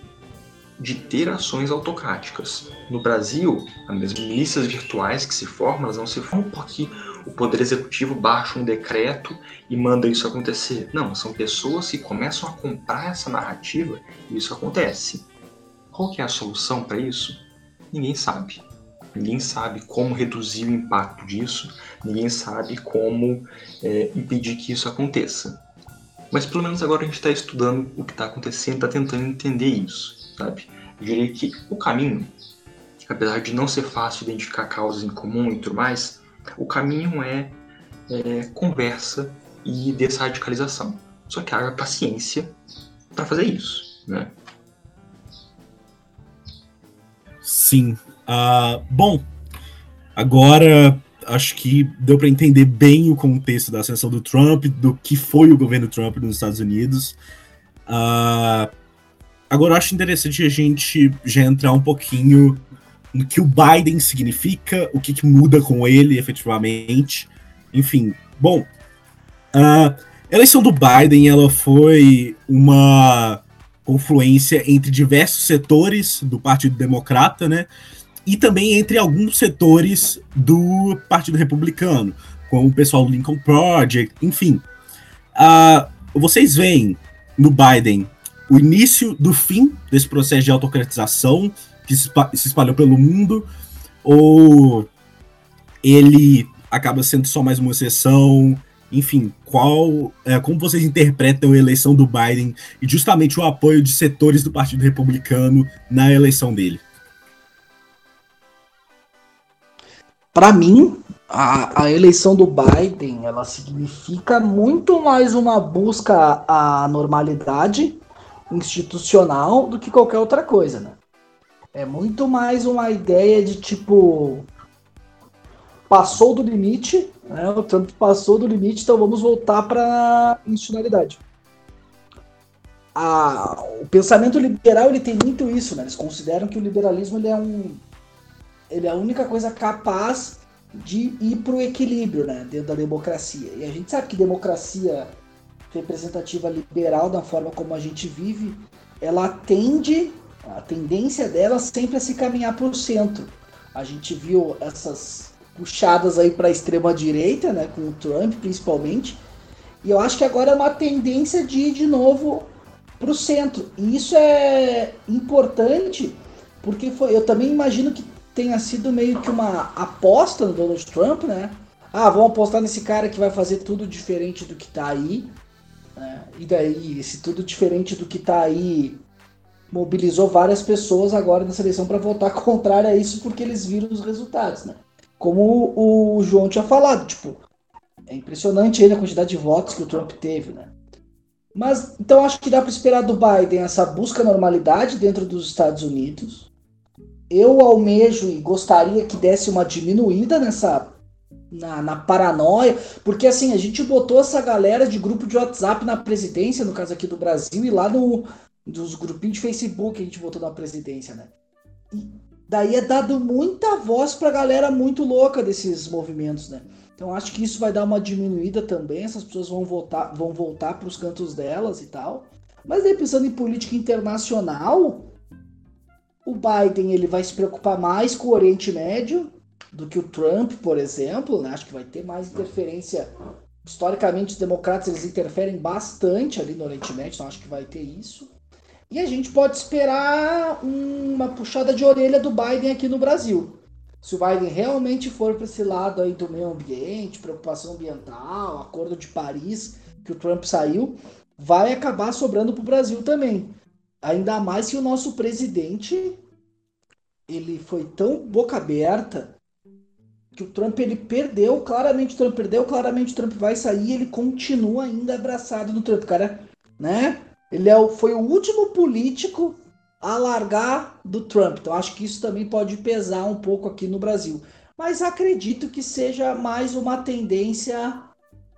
de ter ações autocráticas. No Brasil, as milícias virtuais que se formam, elas não se formam porque o poder executivo baixa um decreto e manda isso acontecer. Não, são pessoas que começam a comprar essa narrativa e isso acontece. Qual que é a solução para isso? Ninguém sabe. Ninguém sabe como reduzir o impacto disso, ninguém sabe como é, impedir que isso aconteça. Mas pelo menos agora a gente está estudando o que está acontecendo, está tentando entender isso, sabe? Eu diria que o caminho, apesar de não ser fácil identificar causas em comum e tudo mais, o caminho é, é conversa e desradicalização. Só que haja paciência para fazer isso, né?
Sim, Uh, bom, agora acho que deu para entender bem o contexto da ascensão do Trump, do que foi o governo Trump nos Estados Unidos. Uh, agora acho interessante a gente já entrar um pouquinho no que o Biden significa, o que, que muda com ele efetivamente. Enfim, bom, a eleição do Biden ela foi uma confluência entre diversos setores do Partido Democrata, né? E também entre alguns setores do Partido Republicano, como o pessoal do Lincoln Project, enfim. Uh, vocês veem no Biden o início do fim desse processo de autocratização que se espalhou pelo mundo, ou ele acaba sendo só mais uma exceção? Enfim, qual, é, como vocês interpretam a eleição do Biden e justamente o apoio de setores do Partido Republicano na eleição dele?
Para mim, a, a, eleição do Biden ela significa muito mais uma busca à normalidade institucional do que qualquer outra coisa, né? É muito mais uma ideia de tipo passou do limite, né? O Trump passou do limite, então vamos voltar para institucionalidade. A, o pensamento liberal ele tem muito isso, né? Eles consideram que o liberalismo ele é um ele é a única coisa capaz de ir para o equilíbrio né, dentro da democracia. E a gente sabe que democracia representativa liberal, da forma como a gente vive, ela tende, a tendência dela sempre a se caminhar para o centro. A gente viu essas puxadas aí para a extrema direita, né, com o Trump principalmente, E eu acho que agora é uma tendência de ir de novo para o centro. E isso é importante porque foi, eu também imagino que tenha sido meio que uma aposta no Donald Trump, né? Ah, vamos apostar nesse cara que vai fazer tudo diferente do que tá aí. Né? E daí, esse tudo diferente do que tá aí mobilizou várias pessoas agora nessa eleição para votar <laughs> contrário a isso porque eles viram os resultados, né? Como o João tinha falado, tipo, é impressionante aí a quantidade de votos que o Trump teve, né? Mas então acho que dá para esperar do Biden essa busca normalidade dentro dos Estados Unidos. Eu almejo e gostaria que desse uma diminuída nessa na, na, paranoia, porque assim, a gente botou essa galera de grupo de WhatsApp na presidência, no caso aqui do Brasil, e lá no, dos grupinhos de Facebook a gente votou na presidência, né? E daí é dado muita voz pra galera muito louca desses movimentos, né? Então acho que isso vai dar uma diminuída também, essas pessoas vão voltar, vão voltar para os cantos delas e tal. Mas aí pensando em política internacional, o Biden ele vai se preocupar mais com o Oriente Médio do que o Trump, por exemplo, né? Acho que vai ter mais interferência. Historicamente, os democratas eles interferem bastante ali no Oriente Médio, então acho que vai ter isso. E a gente pode esperar uma puxada de orelha do Biden aqui no Brasil. Se o Biden realmente for para esse lado aí do meio ambiente, preocupação ambiental, Acordo de Paris, que o Trump saiu, vai acabar sobrando para o Brasil também. Ainda mais que o nosso presidente ele foi tão boca aberta que o Trump ele perdeu, claramente o Trump perdeu, claramente o Trump vai sair, ele continua ainda abraçado no Trump, cara, né? Ele é o, foi o último político a largar do Trump. Então acho que isso também pode pesar um pouco aqui no Brasil. Mas acredito que seja mais uma tendência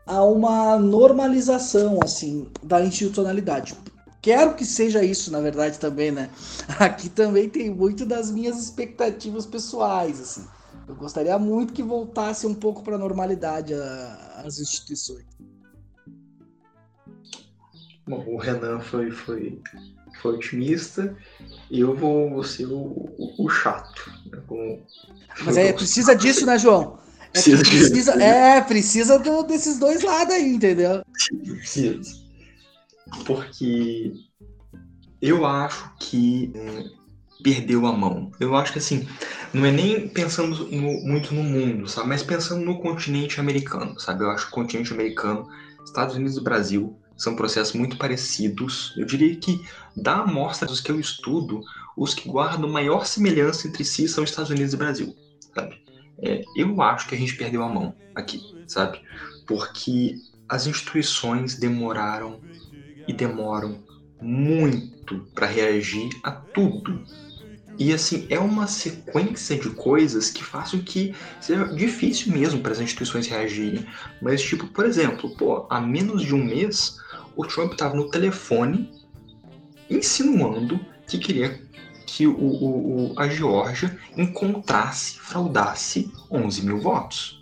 a uma normalização assim da institucionalidade. Quero que seja isso, na verdade, também, né? <laughs> Aqui também tem muito das minhas expectativas pessoais, assim. Eu gostaria muito que voltasse um pouco para a normalidade as instituições.
Bom, o Renan foi, foi, foi otimista e eu vou, vou ser o, o, o chato. Né? Com,
Mas é, precisa disso, né, João? É, precisa, precisa, é, precisa do, desses dois lados aí, entendeu?
Precisa. Porque eu acho que é, perdeu a mão. Eu acho que assim, não é nem pensando no, muito no mundo, sabe? Mas pensando no continente americano, sabe? Eu acho que o continente americano, Estados Unidos e Brasil, são processos muito parecidos. Eu diria que, da amostra dos que eu estudo, os que guardam maior semelhança entre si são Estados Unidos e Brasil, sabe? É, eu acho que a gente perdeu a mão aqui, sabe? Porque as instituições demoraram e demoram muito para reagir a tudo. E assim, é uma sequência de coisas que façam que seja difícil mesmo para as instituições reagirem. Mas, tipo, por exemplo, pô, há menos de um mês, o Trump estava no telefone insinuando que queria que o, o, o, a Geórgia encontrasse, fraudasse 11 mil votos.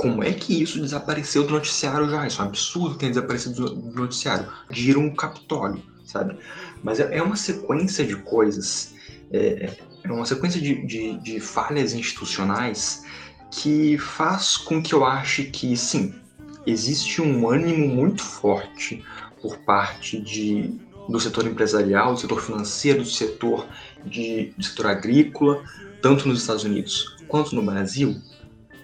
Como é que isso desapareceu do noticiário já? Isso é um absurdo ter desaparecido do noticiário. Giram o Capitólio, sabe? Mas é, é uma sequência de coisas, é, é uma sequência de, de, de falhas institucionais que faz com que eu ache que, sim, existe um ânimo muito forte por parte de, do setor empresarial, do setor financeiro, do setor, de, do setor agrícola, tanto nos Estados Unidos quanto no Brasil,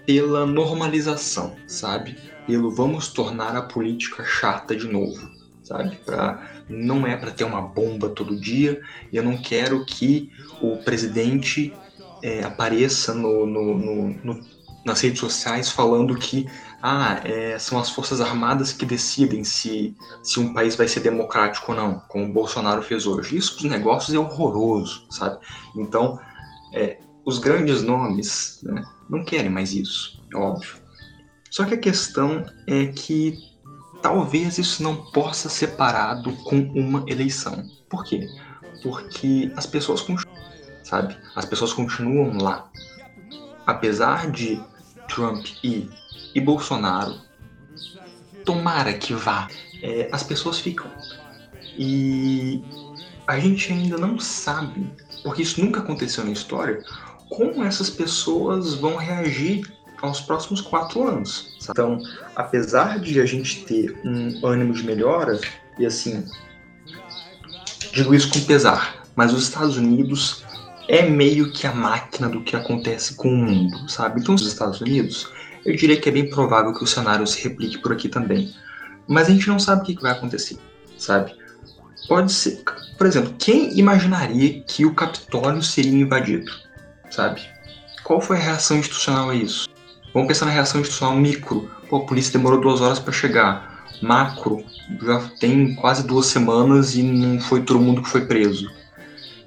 pela normalização, sabe? Pelo vamos tornar a política chata de novo, sabe? Pra, não é para ter uma bomba todo dia, e eu não quero que o presidente é, apareça no, no, no, no, nas redes sociais falando que ah, é, são as Forças Armadas que decidem se, se um país vai ser democrático ou não, como o Bolsonaro fez hoje. Isso dos negócios é horroroso, sabe? Então, é, os grandes nomes né, não querem mais isso, óbvio. Só que a questão é que talvez isso não possa ser parado com uma eleição. Por quê? Porque as pessoas continuam, sabe? As pessoas continuam lá. Apesar de Trump ir e Bolsonaro, tomara que vá, é, as pessoas ficam. E a gente ainda não sabe, porque isso nunca aconteceu na história, como essas pessoas vão reagir aos próximos quatro anos. Então, apesar de a gente ter um ânimo de melhora, e assim, digo isso com pesar, mas os Estados Unidos é meio que a máquina do que acontece com o mundo, sabe? Então, os Estados Unidos, eu diria que é bem provável que o cenário se replique por aqui também. Mas a gente não sabe o que vai acontecer, sabe? Pode ser, por exemplo, quem imaginaria que o Capitólio seria invadido, sabe? Qual foi a reação institucional a isso? Vamos pensar na reação institucional micro. Pô, a polícia demorou duas horas para chegar. Macro, já tem quase duas semanas e não foi todo mundo que foi preso.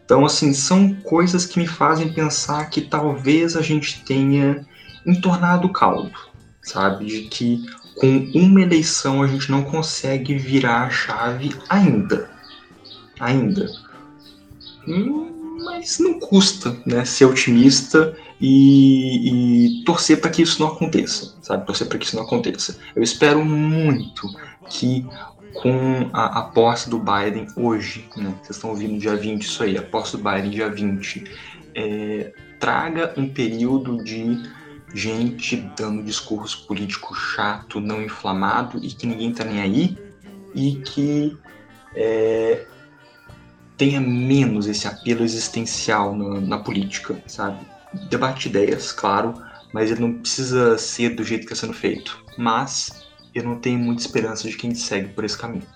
Então, assim, são coisas que me fazem pensar que talvez a gente tenha entornado o caldo, sabe? De que com uma eleição a gente não consegue virar a chave ainda. Ainda. Hum, mas não custa, né? Ser otimista e, e torcer para que isso não aconteça, sabe? Torcer para que isso não aconteça. Eu espero muito que com a, a posse do Biden hoje, né? Vocês estão ouvindo dia 20 isso aí, a posse do Biden dia 20, é, traga um período de gente dando discurso político chato, não inflamado e que ninguém tá nem aí e que é, tenha menos esse apelo existencial na, na política, sabe? debate ideias, claro, mas ele não precisa ser do jeito que está sendo feito. Mas eu não tenho muita esperança de quem segue por esse caminho.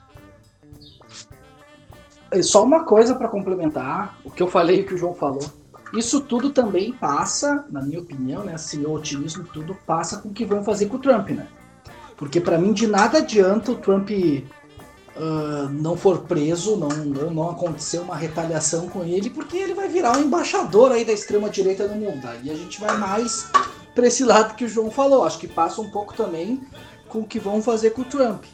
Só uma coisa para complementar o que eu falei e o que o João falou. Isso tudo também passa, na minha opinião, né, assim, o otimismo tudo passa com o que vão fazer com o Trump, né? Porque para mim de nada adianta o Trump uh, não for preso, não, não acontecer uma retaliação com ele, porque ele vai virar um embaixador aí da extrema direita no mundo. Aí a gente vai mais para esse lado que o João falou. Acho que passa um pouco também com o que vão fazer com o Trump.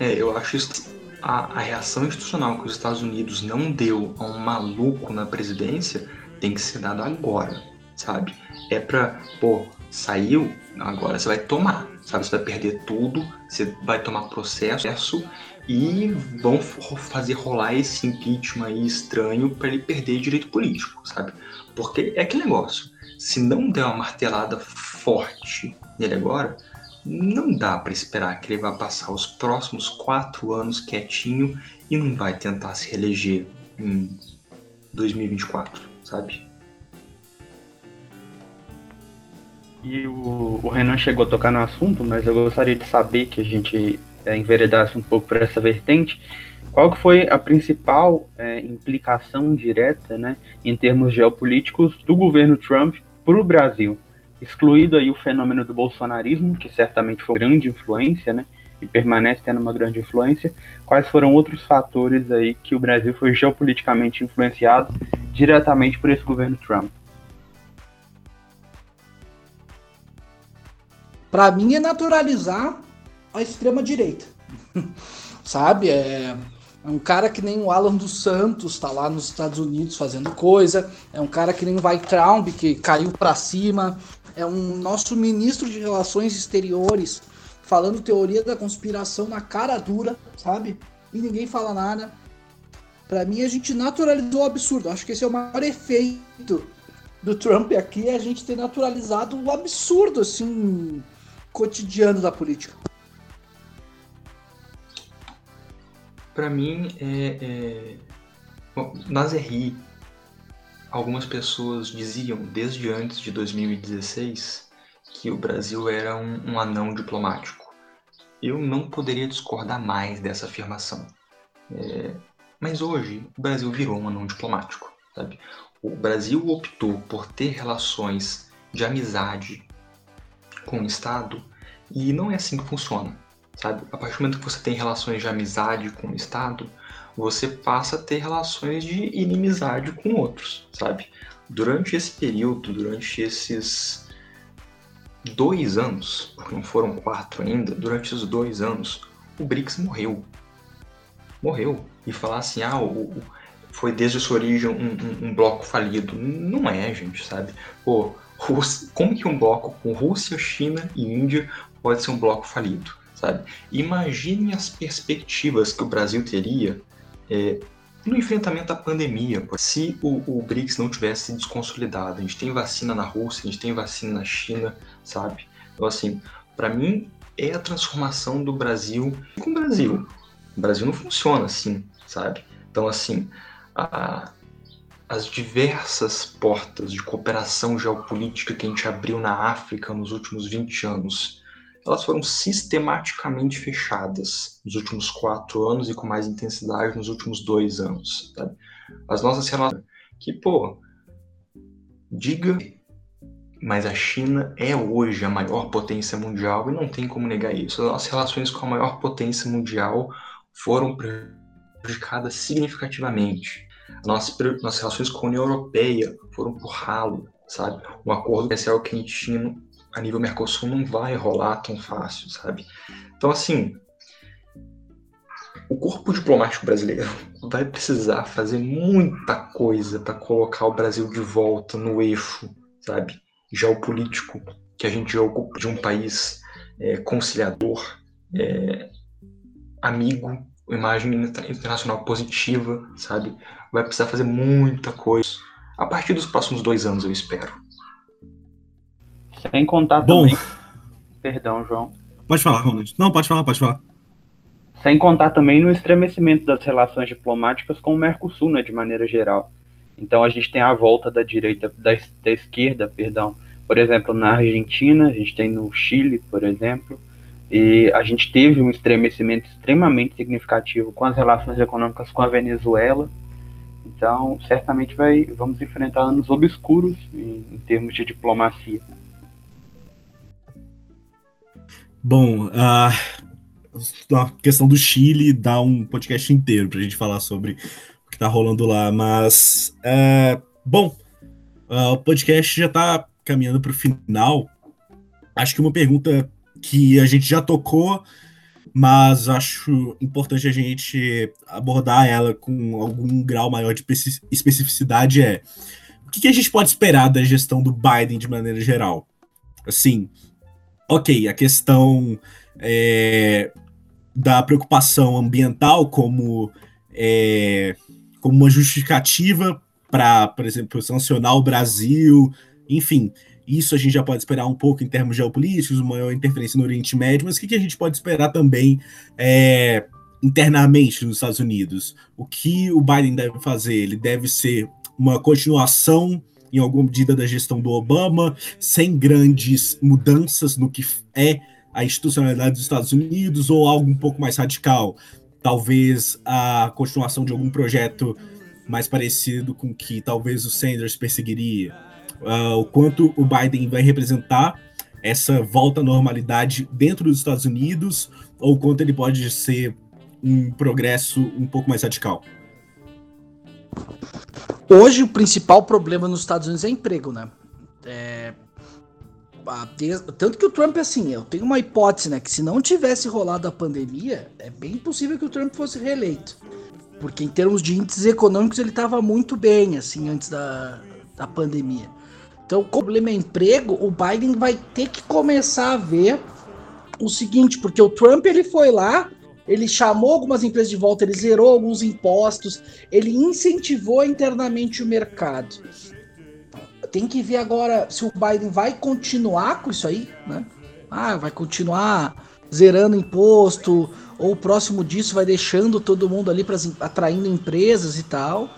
É, eu acho isso, a, a reação institucional que os Estados Unidos não deu a um maluco na presidência tem que ser dado agora, sabe? É pra, pô, saiu, agora você vai tomar sabe? Você vai perder tudo, você vai tomar processo e vão fazer rolar esse impeachment aí estranho para ele perder direito político, sabe? Porque é aquele negócio, se não der uma martelada forte nele agora, não dá para esperar que ele vá passar os próximos quatro anos quietinho e não vai tentar se reeleger em 2024, sabe?
E o, o, Renan chegou a tocar no assunto, mas eu gostaria de saber que a gente é, enveredasse um pouco por essa vertente. Qual que foi a principal é, implicação direta, né, em termos geopolíticos, do governo Trump para o Brasil? Excluído aí o fenômeno do bolsonarismo, que certamente foi grande influência, né, e permanece tendo uma grande influência, quais foram outros fatores aí que o Brasil foi geopoliticamente influenciado diretamente por esse governo Trump?
Para mim é naturalizar a extrema direita. <laughs> Sabe? É, é, um cara que nem o Alan dos Santos tá lá nos Estados Unidos fazendo coisa, é um cara que nem o Weitraub que caiu para cima, é um nosso ministro de Relações Exteriores falando teoria da conspiração na cara dura, sabe? E ninguém fala nada. Para mim a gente naturalizou o absurdo. Acho que esse é o maior efeito do Trump aqui, é a gente ter naturalizado o absurdo assim cotidiano da política?
Para mim, é, é... Bom, algumas pessoas diziam desde antes de 2016 que o Brasil era um, um anão diplomático. Eu não poderia discordar mais dessa afirmação. É... Mas hoje, o Brasil virou um anão diplomático. Sabe? O Brasil optou por ter relações de amizade com o Estado e não é assim que funciona, sabe? A partir do momento que você tem relações de amizade com o Estado, você passa a ter relações de inimizade com outros, sabe? Durante esse período, durante esses dois anos, porque não foram quatro ainda, durante esses dois anos, o BRICS morreu. Morreu. E falar assim, ah, o, foi desde sua origem um, um, um bloco falido. Não é, gente, sabe? Pô, Como que um bloco com Rússia, China e Índia pode ser um bloco falido, sabe? Imagine as perspectivas que o Brasil teria é, no enfrentamento à pandemia. Se o, o BRICS não tivesse desconsolidado, a gente tem vacina na Rússia, a gente tem vacina na China, sabe? Então, assim, para mim é a transformação do Brasil com o Brasil. O Brasil não funciona assim, sabe? Então, assim, a, as diversas portas de cooperação geopolítica que a gente abriu na África nos últimos 20 anos, elas foram sistematicamente fechadas nos últimos quatro anos e com mais intensidade nos últimos dois anos. Sabe? As nossas relações, que, pô, diga, mas a China é hoje a maior potência mundial e não tem como negar isso. As nossas relações com a maior potência mundial foram prejudicadas significativamente. Nossas, nossas relações com a União Europeia foram por ralo, sabe? Um acordo comercial que a gente tinha a nível Mercosul não vai rolar tão fácil, sabe? Então, assim, o corpo diplomático brasileiro <laughs> vai precisar fazer muita coisa para colocar o Brasil de volta no eixo, sabe? Geopolítico que a gente ocupa de um país é, conciliador, é, amigo, imagem internacional positiva, sabe? Vai precisar fazer muita coisa. A partir dos próximos dois anos, eu espero.
Sem contar Bom, também. Perdão, João.
Pode falar, Ronald. Não, pode falar, pode falar.
Sem contar também no estremecimento das relações diplomáticas com o Mercosul, né, de maneira geral. Então a gente tem a volta da direita, da, da esquerda, perdão. Por exemplo, na Argentina, a gente tem no Chile, por exemplo, e a gente teve um estremecimento extremamente significativo com as relações econômicas com a Venezuela. Então, certamente vai, vamos enfrentar anos obscuros em, em termos de diplomacia.
Bom, a, questão do Chile dá um podcast inteiro para a gente falar sobre o que está rolando lá, mas é, bom, o podcast já está caminhando para o final. Acho que uma pergunta que a gente já tocou, mas acho importante a gente abordar ela com algum grau maior de especificidade é o que, a gente pode esperar da gestão do Biden de maneira geral? Assim, ok, a questão é, da preocupação ambiental como, é, como uma justificativa para, por exemplo, sancionar o Brasil, enfim, isso a gente já pode esperar um pouco em termos geopolíticos, maior interferência no Oriente Médio, mas o que, que a gente pode esperar também é, internamente nos Estados Unidos? O que o Biden deve fazer? Ele deve ser uma continuação em alguma medida da gestão do Obama, sem grandes mudanças no que é a institucionalidade dos Estados Unidos, ou algo um pouco mais radical, talvez a continuação de algum projeto mais parecido com o que talvez o Sanders perseguiria, uh, o quanto o Biden vai representar essa volta à normalidade dentro dos Estados Unidos, ou quanto ele pode ser um progresso um pouco mais radical.
Hoje o principal problema nos Estados Unidos é emprego, né? É, tanto que o Trump, assim, eu tenho uma hipótese, né? Que se não tivesse rolado a pandemia, é bem possível que o Trump fosse reeleito. Porque em termos de índices econômicos ele estava muito bem, assim, antes da, da pandemia. Então, o problema é emprego, o Biden vai ter que começar a ver o seguinte, porque o Trump ele foi lá, ele chamou algumas empresas de volta, ele zerou alguns impostos, ele incentivou internamente o mercado. Tem que ver agora se o Biden vai continuar com isso aí, né? Ah, vai continuar zerando imposto, ou próximo disso vai deixando todo mundo ali para atraindo empresas e tal.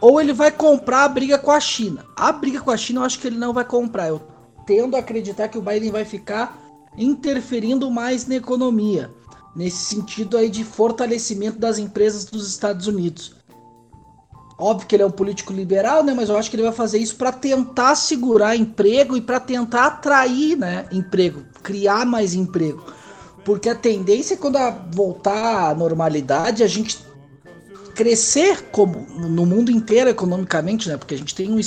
Ou ele vai comprar a briga com a China. A briga com a China eu acho que ele não vai comprar. Eu tendo a acreditar que o Biden vai ficar interferindo mais na economia nesse sentido aí de fortalecimento das empresas dos Estados Unidos. Óbvio que ele é um político liberal, né? Mas eu acho que ele vai fazer isso para tentar segurar emprego e para tentar atrair, né, emprego, criar mais emprego. Porque a tendência é quando voltar à normalidade, a gente crescer como no mundo inteiro economicamente, né? Porque a gente tem um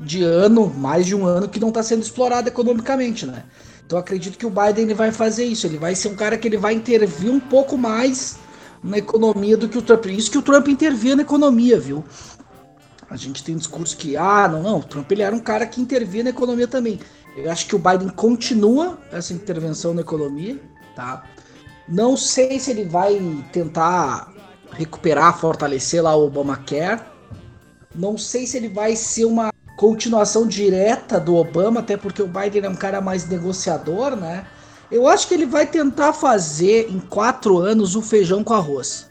de ano, mais de um ano que não está sendo explorado economicamente, né? Então acredito que o Biden ele vai fazer isso. Ele vai ser um cara que ele vai intervir um pouco mais na economia do que o Trump. Isso que o Trump intervia na economia, viu? A gente tem um discurso que, ah, não, não, o Trump ele era um cara que intervia na economia também. Eu acho que o Biden continua essa intervenção na economia, tá? Não sei se ele vai tentar recuperar, fortalecer lá o Obamacare. Não sei se ele vai ser uma continuação direta do Obama, até porque o Biden é um cara mais negociador, né? Eu acho que ele vai tentar fazer em quatro anos o feijão com arroz.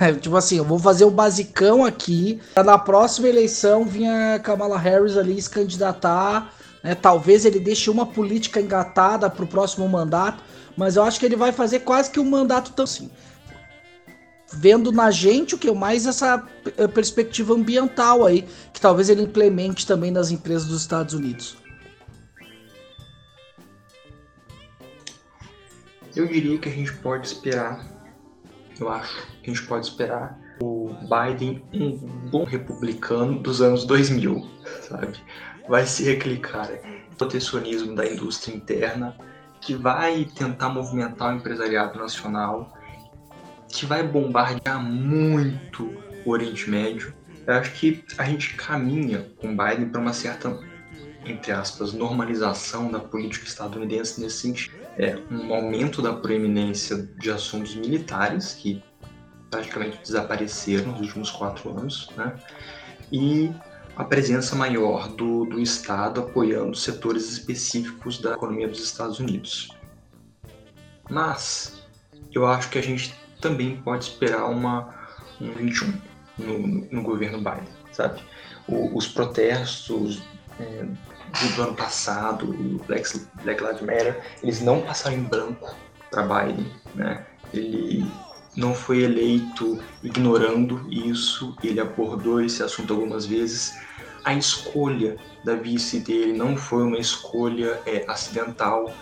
É, <laughs> tipo assim, eu vou fazer o basicão aqui, pra na próxima eleição vinha Kamala Harris ali se candidatar. Né? Talvez ele deixe uma política engatada pro próximo mandato, mas eu acho que ele vai fazer quase que um mandato tão assim. Vendo na gente o que mais essa eh, perspectiva ambiental aí, que talvez ele implemente também nas empresas dos Estados Unidos.
Eu diria que a gente pode esperar, eu acho que a gente pode esperar o Biden um bom republicano dos anos 2000, sabe? Vai ser aquele cara protecionismo da indústria interna que vai tentar movimentar o empresariado nacional, que vai bombardear muito o Oriente Médio. Eu acho que a gente caminha com Biden para uma certa, entre aspas, normalização da política estadunidense nesse sentido é, um aumento da proeminência de assuntos militares, que praticamente desapareceram nos últimos quatro anos, né? e a presença maior do, do Estado apoiando setores específicos da economia dos Estados Unidos. Mas eu acho que a gente também pode esperar uma, um 21 no, no governo Biden, sabe? O, os protestos é, do ano passado, o Black, Black Lives Matter, eles não passaram em branco para Biden, né? Ele não foi eleito ignorando isso, ele abordou esse assunto algumas vezes. A escolha da vice dele não foi uma escolha é, acidental.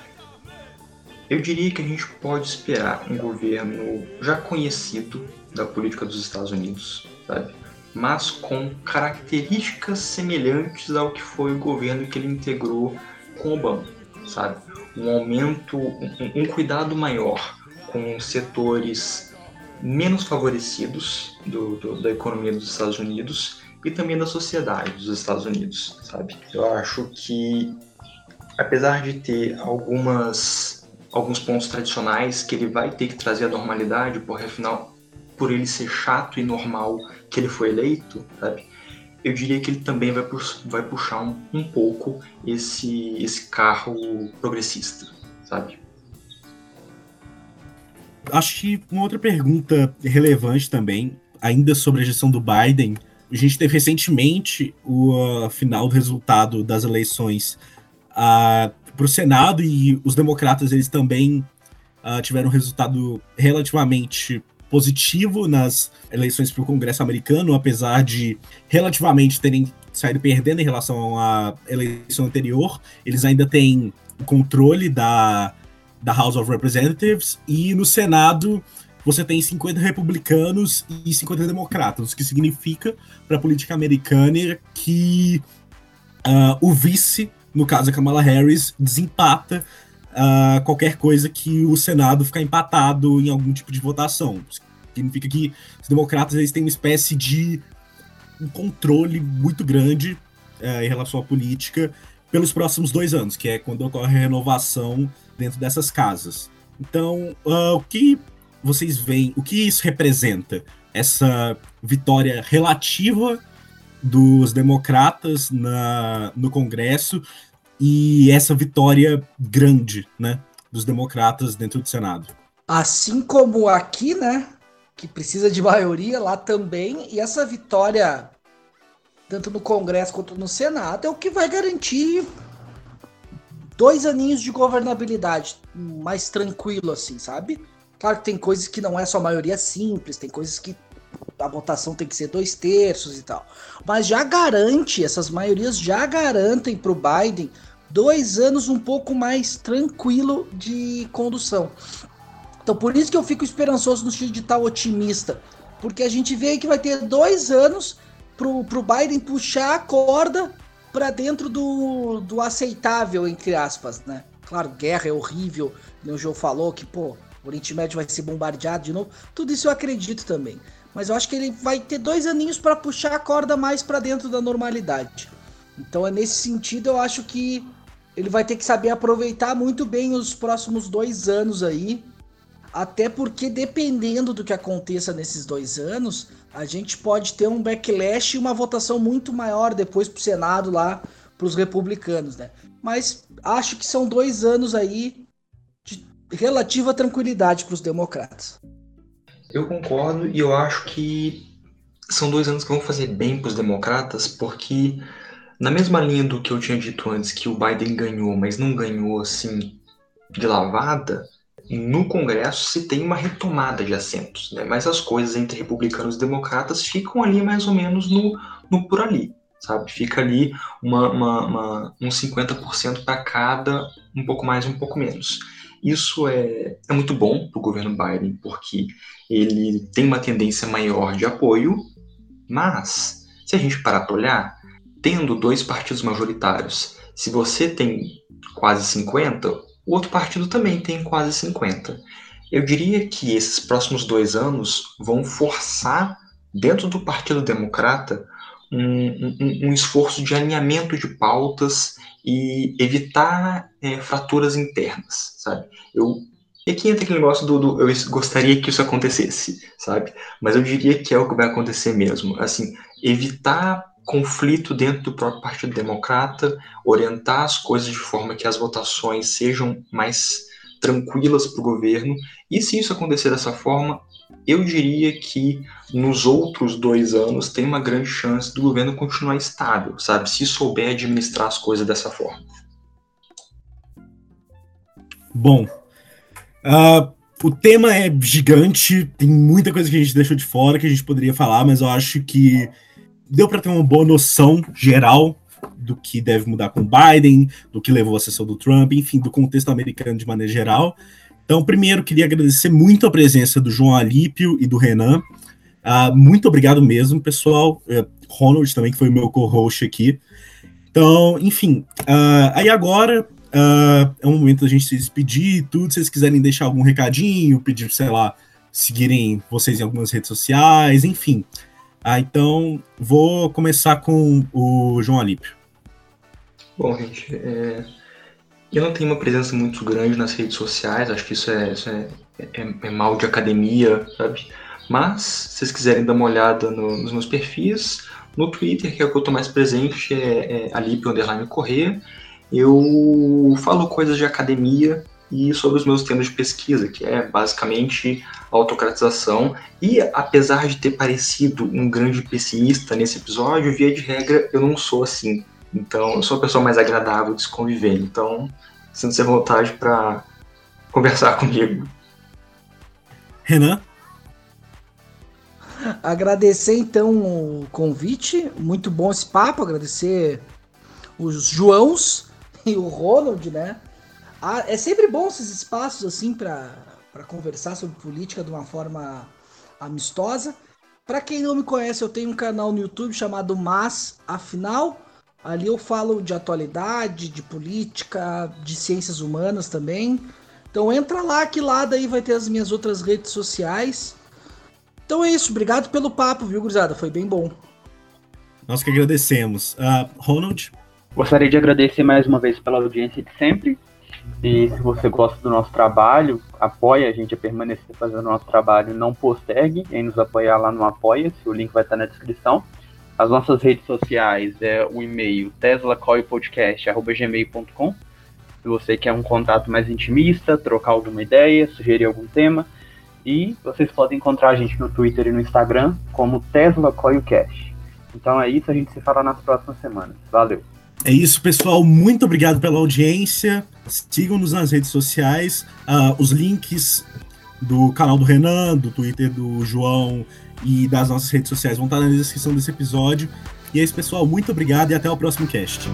Eu diria que a gente pode esperar um governo já conhecido da política dos Estados Unidos, sabe? mas com características semelhantes ao que foi o governo que ele integrou com Obama, sabe? Um aumento, um, um cuidado maior com setores menos favorecidos do, do, da economia dos Estados Unidos e também da sociedade dos Estados Unidos, sabe? Eu acho que, apesar de ter algumas alguns pontos tradicionais que ele vai ter que trazer a normalidade, porque afinal, por ele ser chato e normal que ele foi eleito, sabe? Eu diria que ele também vai, vai puxar um, um pouco esse, esse carro progressista, sabe?
Acho que uma outra pergunta relevante também, ainda sobre a gestão do Biden, a gente teve recentemente o uh, final do resultado das eleições uh, para o Senado e os democratas eles também uh, tiveram um resultado relativamente positivo nas eleições para o Congresso americano, apesar de relativamente terem saído perdendo em relação à eleição anterior, eles ainda têm controle da, da House of Representatives e no Senado você tem 50 republicanos e 50 democratas, o que significa para a política americana que uh, o vice, no caso a Kamala Harris, desempata uh, qualquer coisa que o Senado ficar empatado em algum tipo de votação. Significa que os democratas eles têm uma espécie de um controle muito grande uh, em relação à política pelos próximos dois anos, que é quando ocorre a renovação dentro dessas casas. Então, uh, o que vocês veem, o que isso representa? Essa vitória relativa dos democratas na, no Congresso e essa vitória grande, né, dos democratas dentro do Senado.
Assim como aqui, né, que precisa de maioria lá também, e essa vitória, tanto no Congresso quanto no Senado, é o que vai garantir dois aninhos de governabilidade mais tranquilo, assim, sabe? Claro que tem coisas que não é só maioria simples, tem coisas que a votação tem que ser dois terços e tal. Mas já garante, essas maiorias já garantem para o Biden dois anos um pouco mais tranquilo de condução. Então por isso que eu fico esperançoso no sentido de estar otimista. Porque a gente vê que vai ter dois anos pro, pro Biden puxar a corda para dentro do, do aceitável, entre aspas, né? Claro, guerra é horrível, o João falou que, pô, o Oriente Médio vai ser bombardeado de novo. Tudo isso eu acredito também. Mas eu acho que ele vai ter dois aninhos para puxar a corda mais para dentro da normalidade. Então é nesse sentido eu acho que ele vai ter que saber aproveitar muito bem os próximos dois anos aí. até porque dependendo do que aconteça nesses dois anos, a gente pode ter um backlash e uma votação muito maior depois para o Senado lá para os republicanos, né? Mas acho que são dois anos aí de relativa tranquilidade para os democratas.
Eu concordo e eu acho que são dois anos que vão fazer bem para os democratas, porque na mesma linha do que eu tinha dito antes, que o Biden ganhou, mas não ganhou assim de lavada, no Congresso se tem uma retomada de assentos, né? mas as coisas entre republicanos e democratas ficam ali mais ou menos no, no por ali, sabe? Fica ali uma, uma, uma, um 50% para cada, um pouco mais, um pouco menos. Isso é, é muito bom para o governo Biden, porque ele tem uma tendência maior de apoio, mas se a gente parar para olhar, tendo dois partidos majoritários, se você tem quase 50, o outro partido também tem quase 50. Eu diria que esses próximos dois anos vão forçar, dentro do Partido Democrata, um, um, um esforço de alinhamento de pautas e evitar é, fraturas internas, sabe? Eu, e aqui entra aquele negócio do, do, eu gostaria que isso acontecesse, sabe? Mas eu diria que é o que vai acontecer mesmo. Assim, evitar conflito dentro do próprio Partido Democrata, orientar as coisas de forma que as votações sejam mais tranquilas para o governo. E se isso acontecer dessa forma, eu diria que nos outros dois anos tem uma grande chance do governo continuar estável, sabe? Se souber administrar as coisas dessa forma.
Bom, uh, o tema é gigante, tem muita coisa que a gente deixou de fora que a gente poderia falar, mas eu acho que deu para ter uma boa noção geral do que deve mudar com Biden, do que levou à sessão do Trump, enfim, do contexto americano de maneira geral. Então, primeiro, queria agradecer muito a presença do João Alípio e do Renan. Uh, muito obrigado mesmo, pessoal. Uh, Ronald também, que foi o meu co-host aqui. Então, enfim, uh, aí agora uh, é o momento da gente se despedir tudo. Se vocês quiserem deixar algum recadinho, pedir, sei lá, seguirem vocês em algumas redes sociais, enfim. Ah, então, vou começar com o João Alípio.
Bom, gente, é... eu não tenho uma presença muito grande nas redes sociais, acho que isso é, isso é, é, é mal de academia, sabe? Mas, se vocês quiserem dar uma olhada no, nos meus perfis, no Twitter, que é o que eu estou mais presente, é, é Alípio Underline Corrêa, eu falo coisas de academia e sobre os meus temas de pesquisa, que é basicamente autocratização. E apesar de ter parecido um grande pessimista nesse episódio, via de regra eu não sou assim. Então eu sou a pessoa mais agradável de se conviver. Então sinto-se à vontade para conversar <laughs> comigo.
Renan?
Agradecer então o convite, muito bom esse papo, agradecer os Joãos e o Ronald, né? Ah, é sempre bom esses espaços assim para conversar sobre política de uma forma amistosa. Para quem não me conhece, eu tenho um canal no YouTube chamado Mas Afinal. Ali eu falo de atualidade, de política, de ciências humanas também. Então entra lá que lá daí vai ter as minhas outras redes sociais. Então é isso, obrigado pelo papo, viu, gurizada? Foi bem bom.
Nós que agradecemos. Uh, Ronald?
Gostaria de agradecer mais uma vez pela audiência de sempre. E se você gosta do nosso trabalho, apoia a gente a permanecer fazendo o nosso trabalho, não postergue em nos apoiar lá no Apoia-se, o link vai estar na descrição. As nossas redes sociais é o e-mail teslacoilpodcast.gmail.com Se você quer um contato mais intimista, trocar alguma ideia, sugerir algum tema. E vocês podem encontrar a gente no Twitter e no Instagram como Tesla Coilcast. Então é isso, a gente se fala nas próximas semanas. Valeu!
É isso, pessoal. Muito obrigado pela audiência. Sigam-nos nas redes sociais. Uh, os links do canal do Renan, do Twitter do João e das nossas redes sociais vão estar na descrição desse episódio. E é isso, pessoal. Muito obrigado e até o próximo cast.